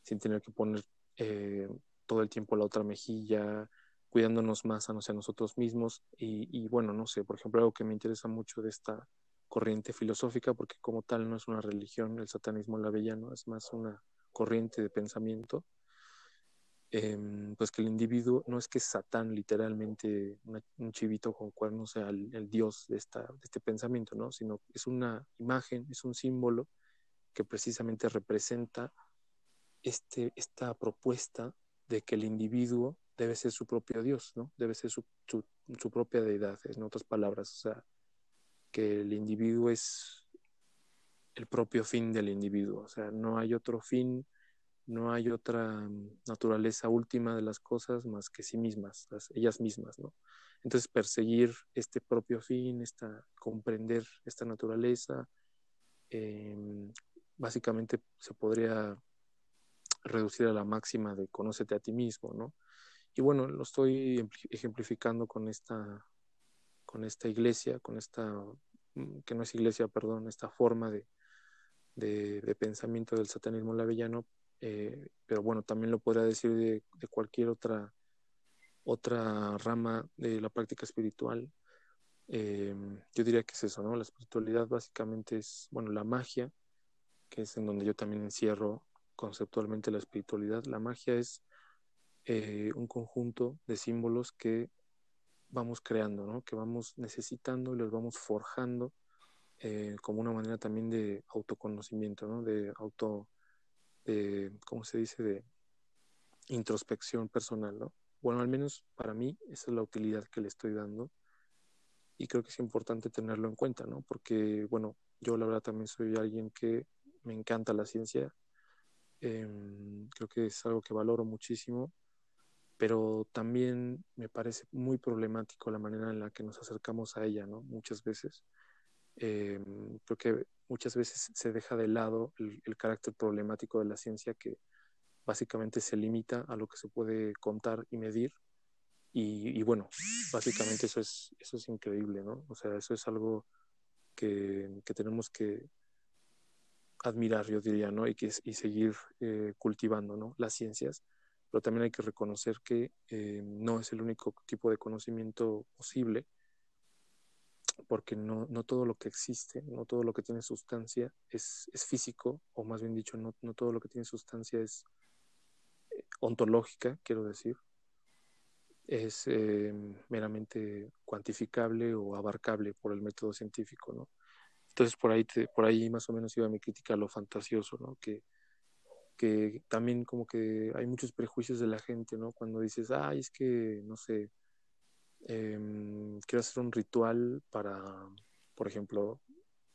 B: sin tener que poner eh, todo el tiempo la otra mejilla, cuidándonos más a, nosotros mismos. Y, bueno, no sé, por ejemplo, algo que me interesa mucho de esta corriente filosófica, porque como tal no es una religión, el satanismo lavellano es más una corriente de pensamiento, em, pues que el individuo no es que Satán literalmente un chivito con cuernos sea el, dios de, esta, este pensamiento, ¿no? sino es una imagen, es un símbolo que precisamente representa este, esta propuesta de que el individuo debe ser su propio Dios, ¿no? Debe ser su, su, propia deidad, en otras palabras, o sea, que el individuo es el propio fin del individuo, o sea, no hay otro fin, no hay otra naturaleza última de las cosas más que sí mismas, ellas mismas, ¿no? Entonces, perseguir este propio fin, esta, comprender esta naturaleza, em, básicamente se podría reducir a la máxima de conócete a ti mismo, ¿no? Y bueno, lo estoy ejemplificando con esta, con esta iglesia, con esta, mm, que no es iglesia, perdón, esta forma de, de, pensamiento del satanismo lavellano, eh, pero bueno, también lo podría decir de, cualquier otra, otra rama de la práctica espiritual. Eh, yo diría que es eso, ¿no? La espiritualidad básicamente es, bueno, la magia, que es en donde yo también encierro conceptualmente la espiritualidad. La magia es eh, un conjunto de símbolos que vamos creando, ¿no? que vamos necesitando y los vamos forjando eh, como una manera también de autoconocimiento, ¿no? de auto, de, ¿cómo se dice?, de introspección personal. ¿no? Bueno, al menos para mí esa es la utilidad que le estoy dando y creo que es importante tenerlo en cuenta, ¿no? porque, bueno, yo la verdad también soy alguien que me encanta la ciencia, em, creo que es algo que valoro muchísimo pero también me parece muy problemático la manera en la que nos acercamos a ella, ¿no? Muchas veces. Eh, creo que muchas veces se deja de lado el, carácter problemático de la ciencia que básicamente se limita a lo que se puede contar y medir. Y, bueno, básicamente eso es, eso es increíble, ¿no? O sea, eso es algo que, que tenemos que admirar, yo diría, ¿no? Y, que, y seguir eh, cultivando, ¿no? Las ciencias pero también hay que reconocer que eh, no es el único tipo de conocimiento posible, porque no, no, todo lo que existe, no todo lo que tiene sustancia es, es físico, o más bien dicho, no, no, todo lo que tiene sustancia es eh, ontológica, quiero decir, es meramente cuantificable o abarcable por el método científico, ¿no? Entonces por ahí, por ahí más o menos iba mi crítica a lo fantasioso, ¿no? Que, que también como que hay muchos prejuicios de la gente, ¿no? Cuando dices, ay, es que, no sé, em, quiero hacer un ritual para, por ejemplo,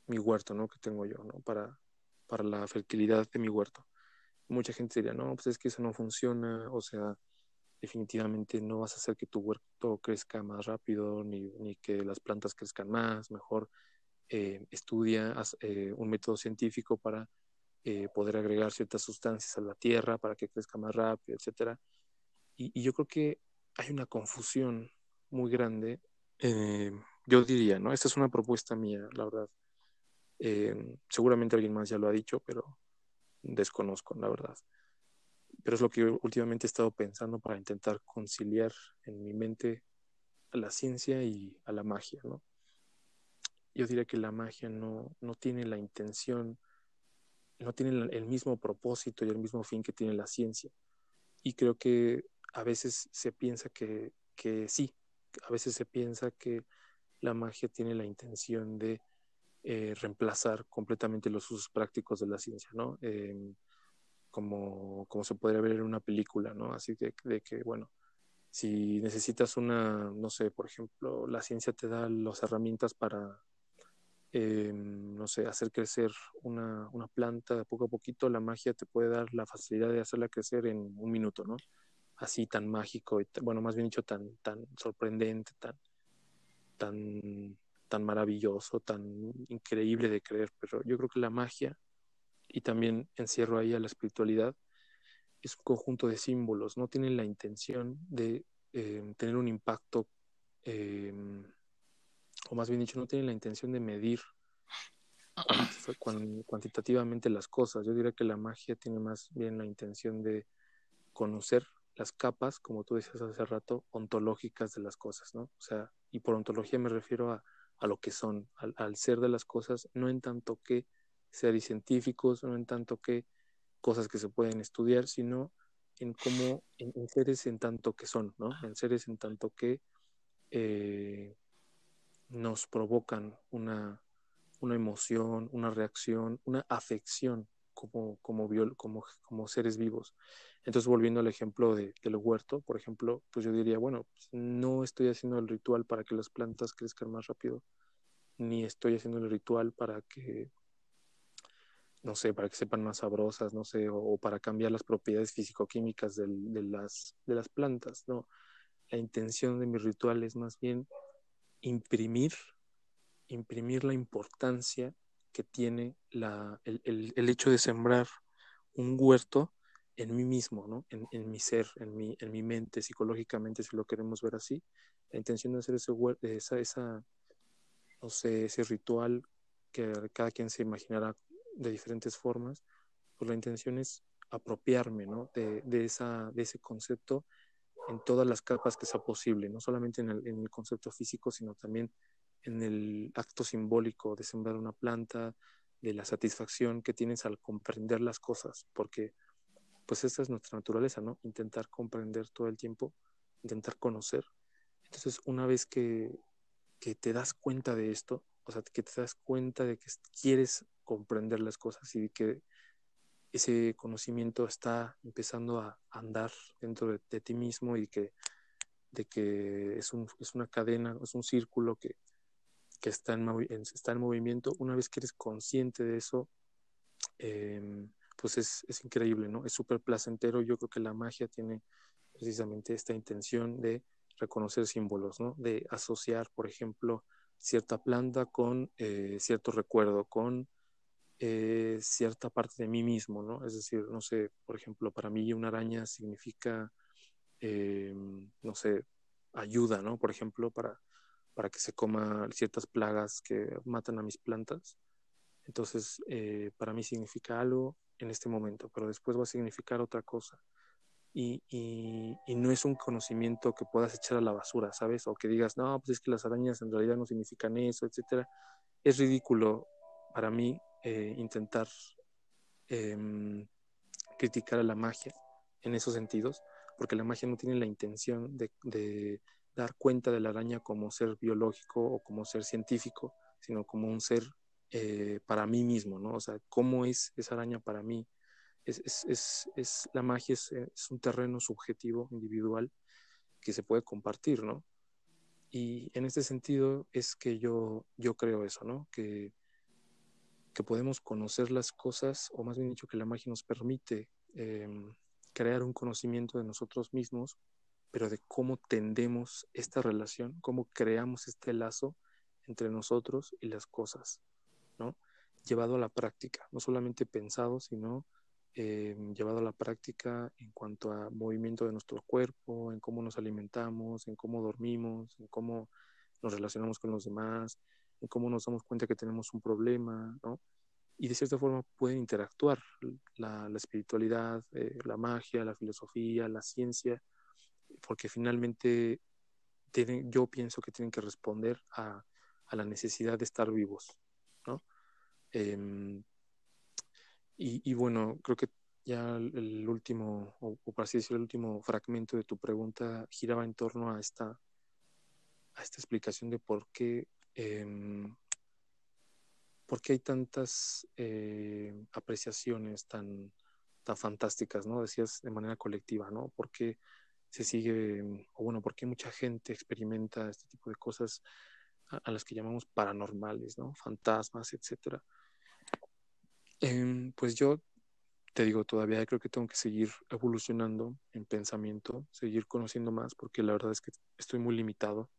B: mi huerto, ¿no? Que tengo yo, ¿no? Para, para la fertilidad de mi huerto. Mucha gente diría, no, pues es que eso no funciona, o sea, definitivamente no vas a hacer que tu huerto crezca más rápido, ni, ni que las plantas crezcan más, mejor eh, estudia eh, un método científico para eh, poder agregar ciertas sustancias a la tierra para que crezca más rápido, etcétera. Y, yo creo que hay una confusión muy grande. Eh, yo diría, ¿no? Esta es una propuesta mía, la verdad. Seguramente alguien más ya lo ha dicho, pero desconozco, la verdad. Pero es lo que últimamente he estado pensando para intentar conciliar en mi mente a la ciencia y a la magia, ¿no? Yo diría que la magia no, no tiene la intención, no tiene el mismo propósito y el mismo fin que tiene la ciencia. Y creo que a veces se piensa que, que sí, a veces se piensa que la magia tiene la intención de eh, reemplazar completamente los usos prácticos de la ciencia, ¿no? Em, como, como, se podría ver en una película, ¿no? Así de que, bueno, si necesitas una, no sé, por ejemplo, la ciencia te da las herramientas para, em, no sé, hacer crecer una, una planta poco a poquito, la magia te puede dar la facilidad de hacerla crecer en un minuto, ¿no? Así tan mágico, y, bueno, más bien dicho, tan, tan sorprendente, tan, tan tan maravilloso, tan increíble de creer, pero yo creo que la magia, y también encierro ahí a la espiritualidad, es un conjunto de símbolos, no tienen la intención de eh, tener un impacto, eh, o más bien dicho, no tienen la intención de medir cuantitativamente las cosas. Yo diría que la magia tiene más bien la intención de conocer las capas, como tú decías hace rato, ontológicas de las cosas, ¿no? O sea, y por ontología me refiero a a lo que son, al, ser de las cosas, no en tanto que seres científicos, no en tanto que cosas que se pueden estudiar, sino en cómo, en, seres en tanto que son, ¿no? En seres en tanto que eh, nos provocan una, una emoción, una reacción, una afección como, como, como, como seres vivos. Entonces, volviendo al ejemplo de, del huerto, por ejemplo, pues yo diría, bueno, pues no estoy haciendo el ritual para que las plantas crezcan más rápido, ni estoy haciendo el ritual para que, no sé, para que sepan más sabrosas, no sé, o, para cambiar las propiedades físico-químicas de, las, de las plantas, no. La intención de mi ritual es más bien imprimir, imprimir la importancia que tiene la, el, el, hecho de sembrar un huerto en mí mismo, ¿no? En, en, mi ser, en mi, en mi mente, psicológicamente, si lo queremos ver así. La intención de hacer ese esa, esa, no sé, ese ritual que cada quien se imaginará de diferentes formas, pues la intención es apropiarme, ¿no? De, de, esa, de ese concepto en todas las capas que sea posible, no solamente en el, en el concepto físico, sino también en el acto simbólico de sembrar una planta, de la satisfacción que tienes al comprender las cosas, porque pues esa es nuestra naturaleza, ¿no? Intentar comprender todo el tiempo, intentar conocer. Entonces, una vez que, que te das cuenta de esto, o sea, que te das cuenta de que quieres comprender las cosas y que ese conocimiento está empezando a andar dentro de, ti mismo y que de que es, un, es una cadena, es un círculo que, que está en, está en movimiento, una vez que eres consciente de eso, em, pues es, es, increíble, ¿no? Es súper placentero. Yo creo que la magia tiene precisamente esta intención de reconocer símbolos, ¿no? De asociar, por ejemplo, cierta planta con eh, cierto recuerdo, con eh, cierta parte de mí mismo, ¿no? Es decir, no sé, por ejemplo, para mí una araña significa, em, no sé, ayuda, ¿no? Por ejemplo, para para que se coma ciertas plagas que matan a mis plantas. Entonces, eh, para mí significa algo en este momento, pero después va a significar otra cosa. Y, y, no es un conocimiento que puedas echar a la basura, ¿sabes? O que digas, no, pues es que las arañas en realidad no significan eso, etcétera. Es ridículo para mí eh, intentar eh, criticar a la magia en esos sentidos, porque la magia no tiene la intención de, de dar cuenta de la araña como ser biológico o como ser científico, sino como un ser eh, para mí mismo, ¿no? O sea, ¿cómo es esa araña para mí? Es, es, es, es la magia es, un terreno subjetivo, individual, que se puede compartir, ¿no? Y en este sentido es que yo, yo creo eso, ¿no? Que, que podemos conocer las cosas, o más bien dicho, que la magia nos permite eh, crear un conocimiento de nosotros mismos pero de cómo tendemos esta relación, cómo creamos este lazo entre nosotros y las cosas, ¿no? Llevado a la práctica, no solamente pensado, sino em, llevado a la práctica en cuanto a movimiento de nuestro cuerpo, en cómo nos alimentamos, en cómo dormimos, en cómo nos relacionamos con los demás, en cómo nos damos cuenta que tenemos un problema, ¿no? Y de cierta forma pueden interactuar la, espiritualidad, eh, la magia, la filosofía, la ciencia, porque finalmente tienen, yo pienso que tienen que responder a, a la necesidad de estar vivos, ¿no? Em, y, bueno, creo que ya el último, o, por así decirlo, el último fragmento de tu pregunta giraba en torno a esta, a esta explicación de por qué, eh, por qué hay tantas eh, apreciaciones tan, fantásticas, ¿no? Decías de manera colectiva, ¿no? ¿Por qué se sigue, o bueno, por qué mucha gente experimenta este tipo de cosas a, a las que llamamos paranormales, ¿no? Fantasmas, etcétera. Em, pues yo te digo, todavía creo que tengo que seguir evolucionando en pensamiento, seguir conociendo más, porque la verdad es que estoy muy limitado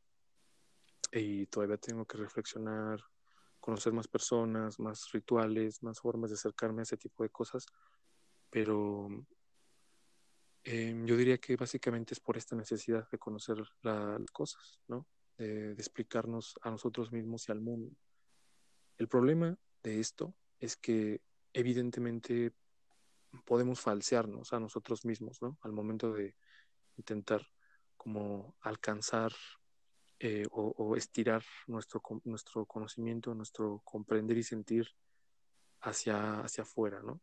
B: y todavía tengo que reflexionar, conocer más personas, más rituales, más formas de acercarme a ese tipo de cosas, pero em, yo diría que básicamente es por esta necesidad de conocer las cosas, ¿no? de explicarnos a nosotros mismos y al mundo. El problema de esto es que evidentemente podemos falsearnos a nosotros mismos, ¿no? Al momento de intentar como alcanzar eh, o, estirar nuestro, nuestro conocimiento, nuestro comprender y sentir hacia, hacia afuera, ¿no?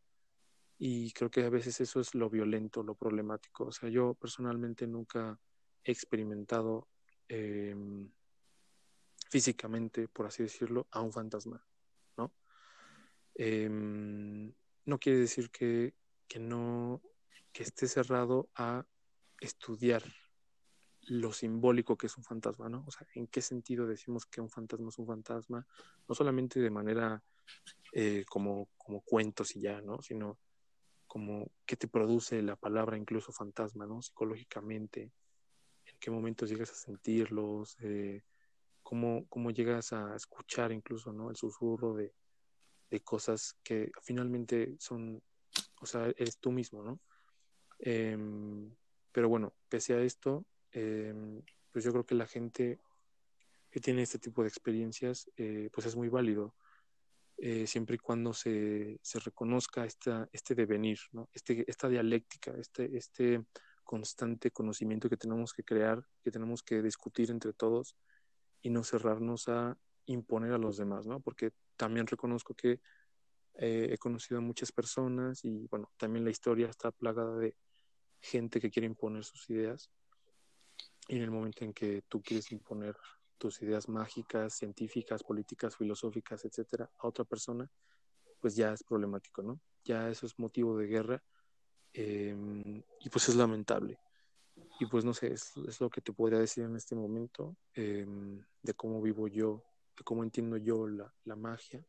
B: Y creo que a veces eso es lo violento, lo problemático. O sea, yo personalmente nunca he experimentado em, físicamente, por así decirlo, a un fantasma. Em, no quiere decir que, no que esté cerrado a estudiar lo simbólico que es un fantasma, ¿no? O sea, ¿en qué sentido decimos que un fantasma es un fantasma? No solamente de manera eh, como, como cuentos y ya, ¿no? Sino como qué te produce la palabra incluso fantasma, ¿no? Psicológicamente, en qué momentos llegas a sentirlos, eh, cómo, cómo llegas a escuchar incluso, ¿no? El susurro de, de cosas que finalmente son, o sea, eres tú mismo, ¿no? Em, pero bueno, pese a esto, em, pues yo creo que la gente que tiene este tipo de experiencias, eh, pues es muy válido, eh, siempre y cuando se, se reconozca esta, este devenir, ¿no? Este, esta dialéctica, este, este constante conocimiento que tenemos que crear, que tenemos que discutir entre todos y no cerrarnos a imponer a los demás, ¿no? Porque también reconozco que eh, he conocido a muchas personas y bueno, también la historia está plagada de gente que quiere imponer sus ideas. Y en el momento en que tú quieres imponer tus ideas mágicas, científicas, políticas, filosóficas, etcétera, a otra persona, pues ya es problemático, ¿no? Ya eso es motivo de guerra em, y pues es lamentable. Y pues no sé, es, lo que te podría decir en este momento em, de cómo vivo yo de cómo entiendo yo la, la magia,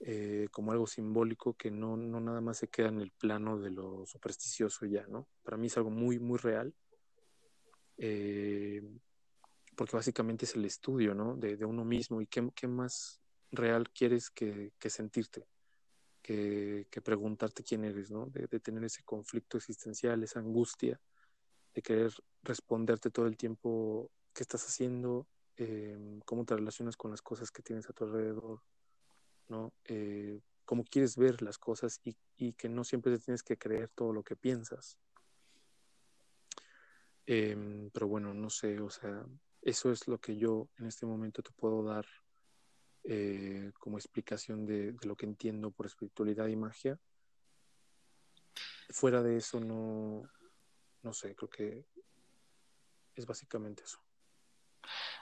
B: eh, como algo simbólico que no, no, nada más se queda en el plano de lo supersticioso ya, ¿no? Para mí es algo muy, muy real, eh, porque básicamente es el estudio, ¿no? De, uno mismo y qué, más real quieres que, sentirte, que, preguntarte quién eres, ¿no? De, tener ese conflicto existencial, esa angustia, de querer responderte todo el tiempo qué estás haciendo, Em, cómo te relacionas con las cosas que tienes a tu alrededor, ¿no? Eh, cómo quieres ver las cosas y, que no siempre te tienes que creer todo lo que piensas. Em, pero bueno, no sé, o sea, eso es lo que yo en este momento te puedo dar eh, como explicación de, lo que entiendo por espiritualidad y magia. Fuera de eso, no, no sé, creo que es básicamente eso.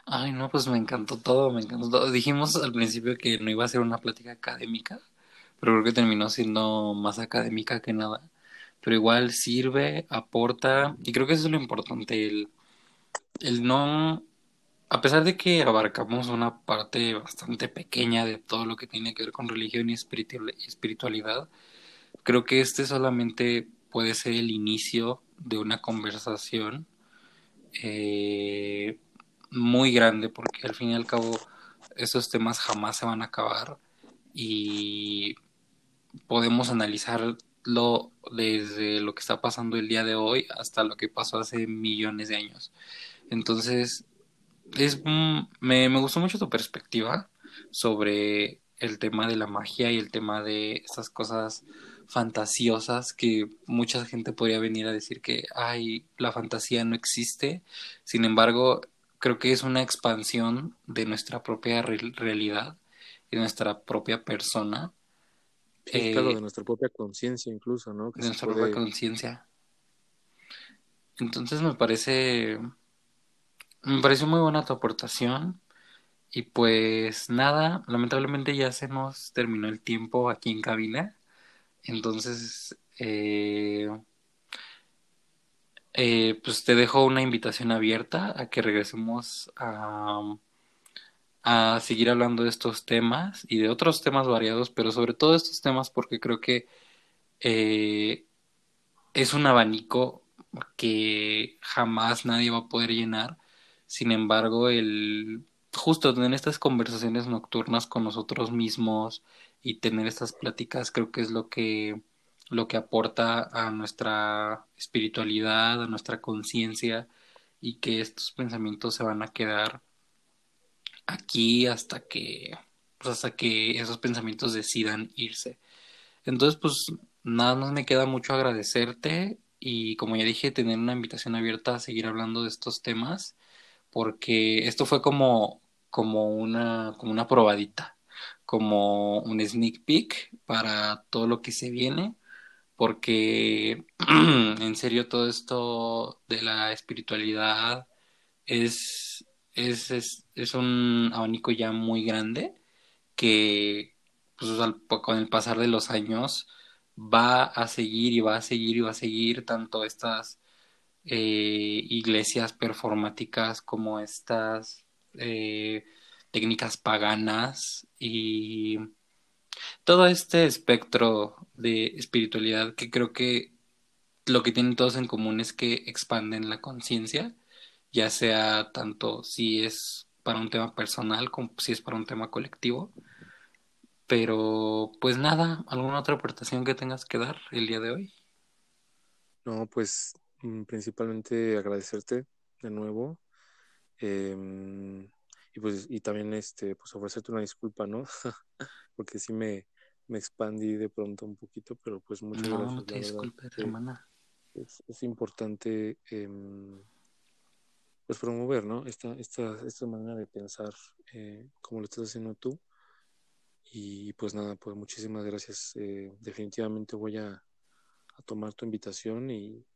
A: Ay, no, pues me encantó todo, me encantó todo. Dijimos al principio que no iba a ser una plática académica, pero creo que terminó siendo más académica que nada. Pero igual sirve, aporta, y creo que eso es lo importante, el, el no, a pesar de que abarcamos una parte bastante pequeña de todo lo que tiene que ver con religión y espiritualidad, creo que este solamente puede ser el inicio de una conversación eh, muy grande porque al fin y al cabo esos temas jamás se van a acabar y podemos analizar verlo desde lo que está pasando el día de hoy hasta lo que pasó hace millones de años. Entonces, es, me, me gustó mucho tu perspectiva sobre el tema de la magia y el tema de esas cosas fantasiosas que mucha gente podría venir a decir que, ay, la fantasía no existe. Sin embargo, creo que es una expansión de nuestra propia realidad y nuestra propia persona.
B: Sí, claro, de nuestra propia conciencia incluso, ¿no?
A: de nuestra propia conciencia. Entonces me parece, me parece muy buena tu aportación. Y pues nada, lamentablemente ya se nos terminó el tiempo aquí en cabina. Entonces, eh, eh, pues te dejo una invitación abierta a que regresemos a, a seguir hablando de estos temas y de otros temas variados, pero sobre todo estos temas porque creo que eh, es un abanico que jamás nadie va a poder llenar. Sin embargo, el justo tener estas conversaciones nocturnas con nosotros mismos y tener estas pláticas creo que es lo que lo que aporta a nuestra espiritualidad, a nuestra conciencia y que estos pensamientos se van a quedar aquí hasta que pues hasta que esos pensamientos decidan irse. Entonces, pues nada más me queda mucho agradecerte y como ya dije, tener una invitación abierta a seguir hablando de estos temas porque esto fue como como una como una probadita, como un sneak peek para todo lo que se viene porque en serio todo esto de la espiritualidad es, es, es, un abanico ya muy grande que pues, con el pasar de los años va a seguir y va a seguir y va a seguir tanto estas eh, iglesias performáticas como estas eh, técnicas paganas y todo este espectro de espiritualidad que creo que lo que tienen todos en común es que expanden la conciencia, ya sea tanto si es para un tema personal como si es para un tema colectivo. Pero pues nada, ¿alguna otra aportación que tengas que dar el día de hoy?
B: No, pues mm, principalmente agradecerte de nuevo. Em, y pues y también este pues ofrecerte una disculpa, ¿no? Porque sí me, me expandí de pronto un poquito, pero pues muchas
A: no,
B: gracias.
A: No, te disculpes, hermana.
B: Es, es importante eh, pues promover, ¿no? Esta, esta, esta manera de pensar eh, como lo estás haciendo tú. Y pues nada, pues muchísimas gracias. Eh, definitivamente voy a, a, tomar tu invitación y,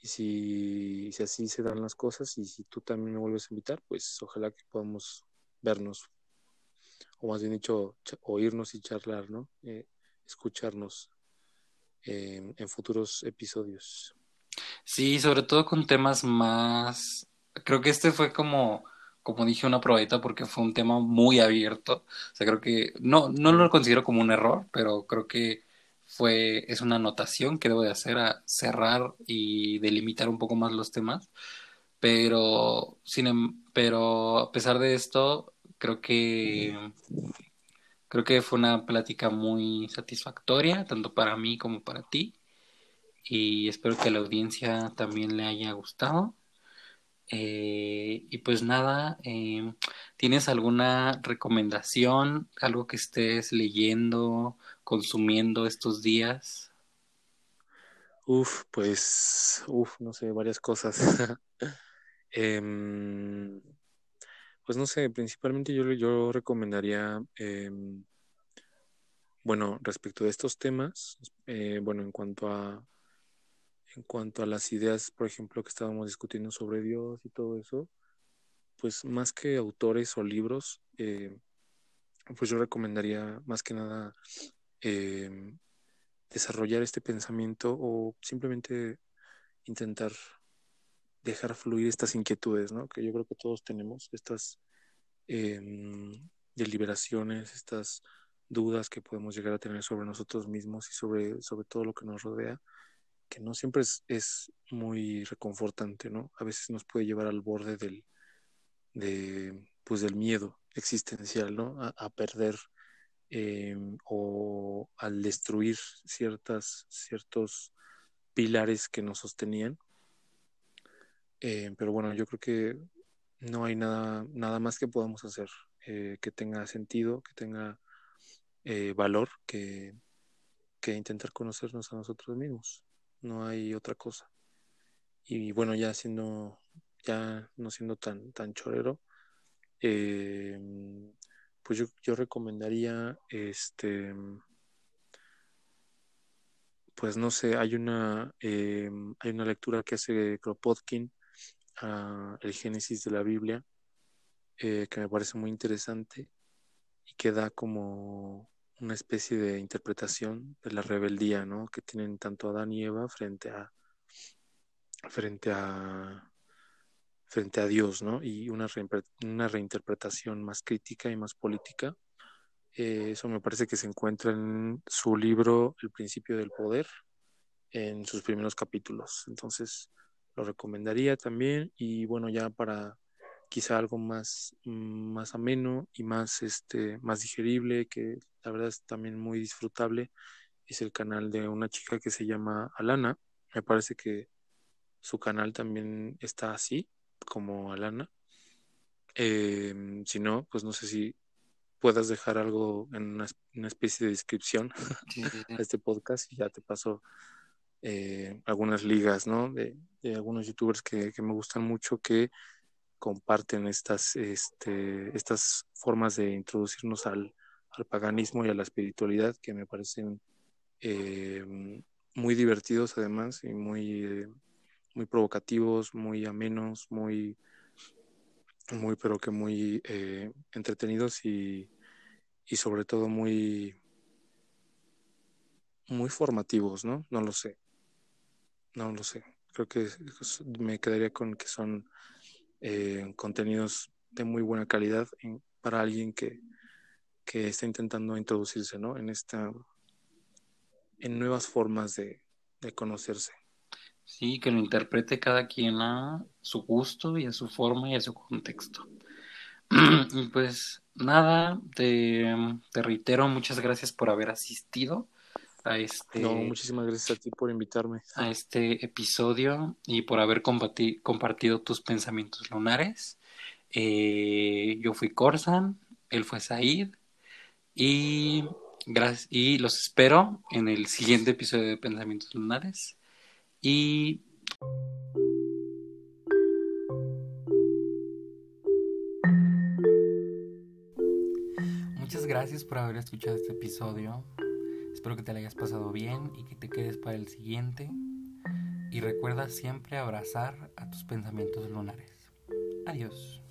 B: y si, si así se dan las cosas y si tú también me vuelves a invitar, pues ojalá que podamos vernos o más bien dicho, oírnos y charlar, ¿no? Eh, escucharnos en futuros episodios.
A: Sí, sobre todo con temas más... Creo que este fue como, como dije, una probadita porque fue un tema muy abierto. O sea, creo que no, no lo considero como un error, pero creo que fue, es una anotación que debo de hacer a cerrar y delimitar un poco más los temas. Pero, sin, em, pero a pesar de esto, Creo que creo que fue una plática muy satisfactoria, tanto para mí como para ti. Y espero que a la audiencia también le haya gustado. Eh, y pues nada, eh, ¿tienes alguna recomendación, algo que estés leyendo, consumiendo estos días?
B: Uf, pues, uf, no sé, varias cosas. eh, pues no sé, principalmente yo, yo recomendaría, em, bueno, respecto de estos temas, eh, bueno, en cuanto a en cuanto a las ideas, por ejemplo, que estábamos discutiendo sobre Dios y todo eso, pues más que autores o libros, eh, pues yo recomendaría más que nada em, desarrollar este pensamiento o simplemente intentar dejar fluir estas inquietudes, ¿no? Que yo creo que todos tenemos, estas em, deliberaciones, estas dudas que podemos llegar a tener sobre nosotros mismos y sobre, sobre todo lo que nos rodea, que no siempre es, es muy reconfortante, ¿no? A veces nos puede llevar al borde del, de, pues del miedo existencial, ¿no? A, perder em, o al destruir ciertas, ciertos pilares que nos sostenían. Em, pero bueno, yo creo que no hay nada, nada más que podamos hacer eh, que tenga sentido, que tenga eh, valor, que, que intentar conocernos a nosotros mismos. No hay otra cosa. Y bueno, ya siendo, ya no siendo tan, tan chorero, eh, pues yo, yo recomendaría este pues no sé, hay una, eh, hay una lectura que hace Kropotkin, a el Génesis de la Biblia, eh, que me parece muy interesante y que da como una especie de interpretación de la rebeldía, ¿no? Que tienen tanto Adán y Eva frente a frente a frente a Dios, ¿no? Y una, una reinterpretación más crítica y más política. Eh, eso me parece que se encuentra en su libro El principio del poder, en sus primeros capítulos. Entonces, lo recomendaría también. Y bueno, ya para quizá algo más, más ameno y más, este, más digerible, que la verdad es también muy disfrutable, es el canal de una chica que se llama Alana. Me parece que su canal también está así, como Alana. Em, si no, pues no sé si puedas dejar algo en una, especie de descripción a este podcast y ya te paso eh, algunas ligas, ¿no? De, algunos youtubers que, me gustan mucho que comparten estas, este, estas formas de introducirnos al, paganismo y a la espiritualidad que me parecen em, muy divertidos además y muy eh, muy provocativos, muy amenos, muy, muy pero que muy eh, entretenidos y, y, sobre todo muy, muy formativos, ¿no? No lo sé. No lo sé. Creo que me quedaría con que son eh, contenidos de muy buena calidad para alguien que, que está intentando introducirse, ¿no? En esta, en nuevas formas de, de conocerse.
A: Sí, que lo interprete cada quien a su gusto y a su forma y a su contexto. y pues nada, te, reitero, muchas gracias por haber asistido a este.
B: No, muchísimas gracias a ti por invitarme.
A: A este episodio y por haber compartido tus pensamientos lunares. Eh, yo fui Corsan, él fue Said. Y, gracias, y los espero en el siguiente episodio de Pensamientos Lunares. Y muchas gracias por haber escuchado este episodio. Espero que te lo hayas pasado bien y que te quedes para el siguiente. Y recuerda siempre abrazar a tus pensamientos lunares. Adiós.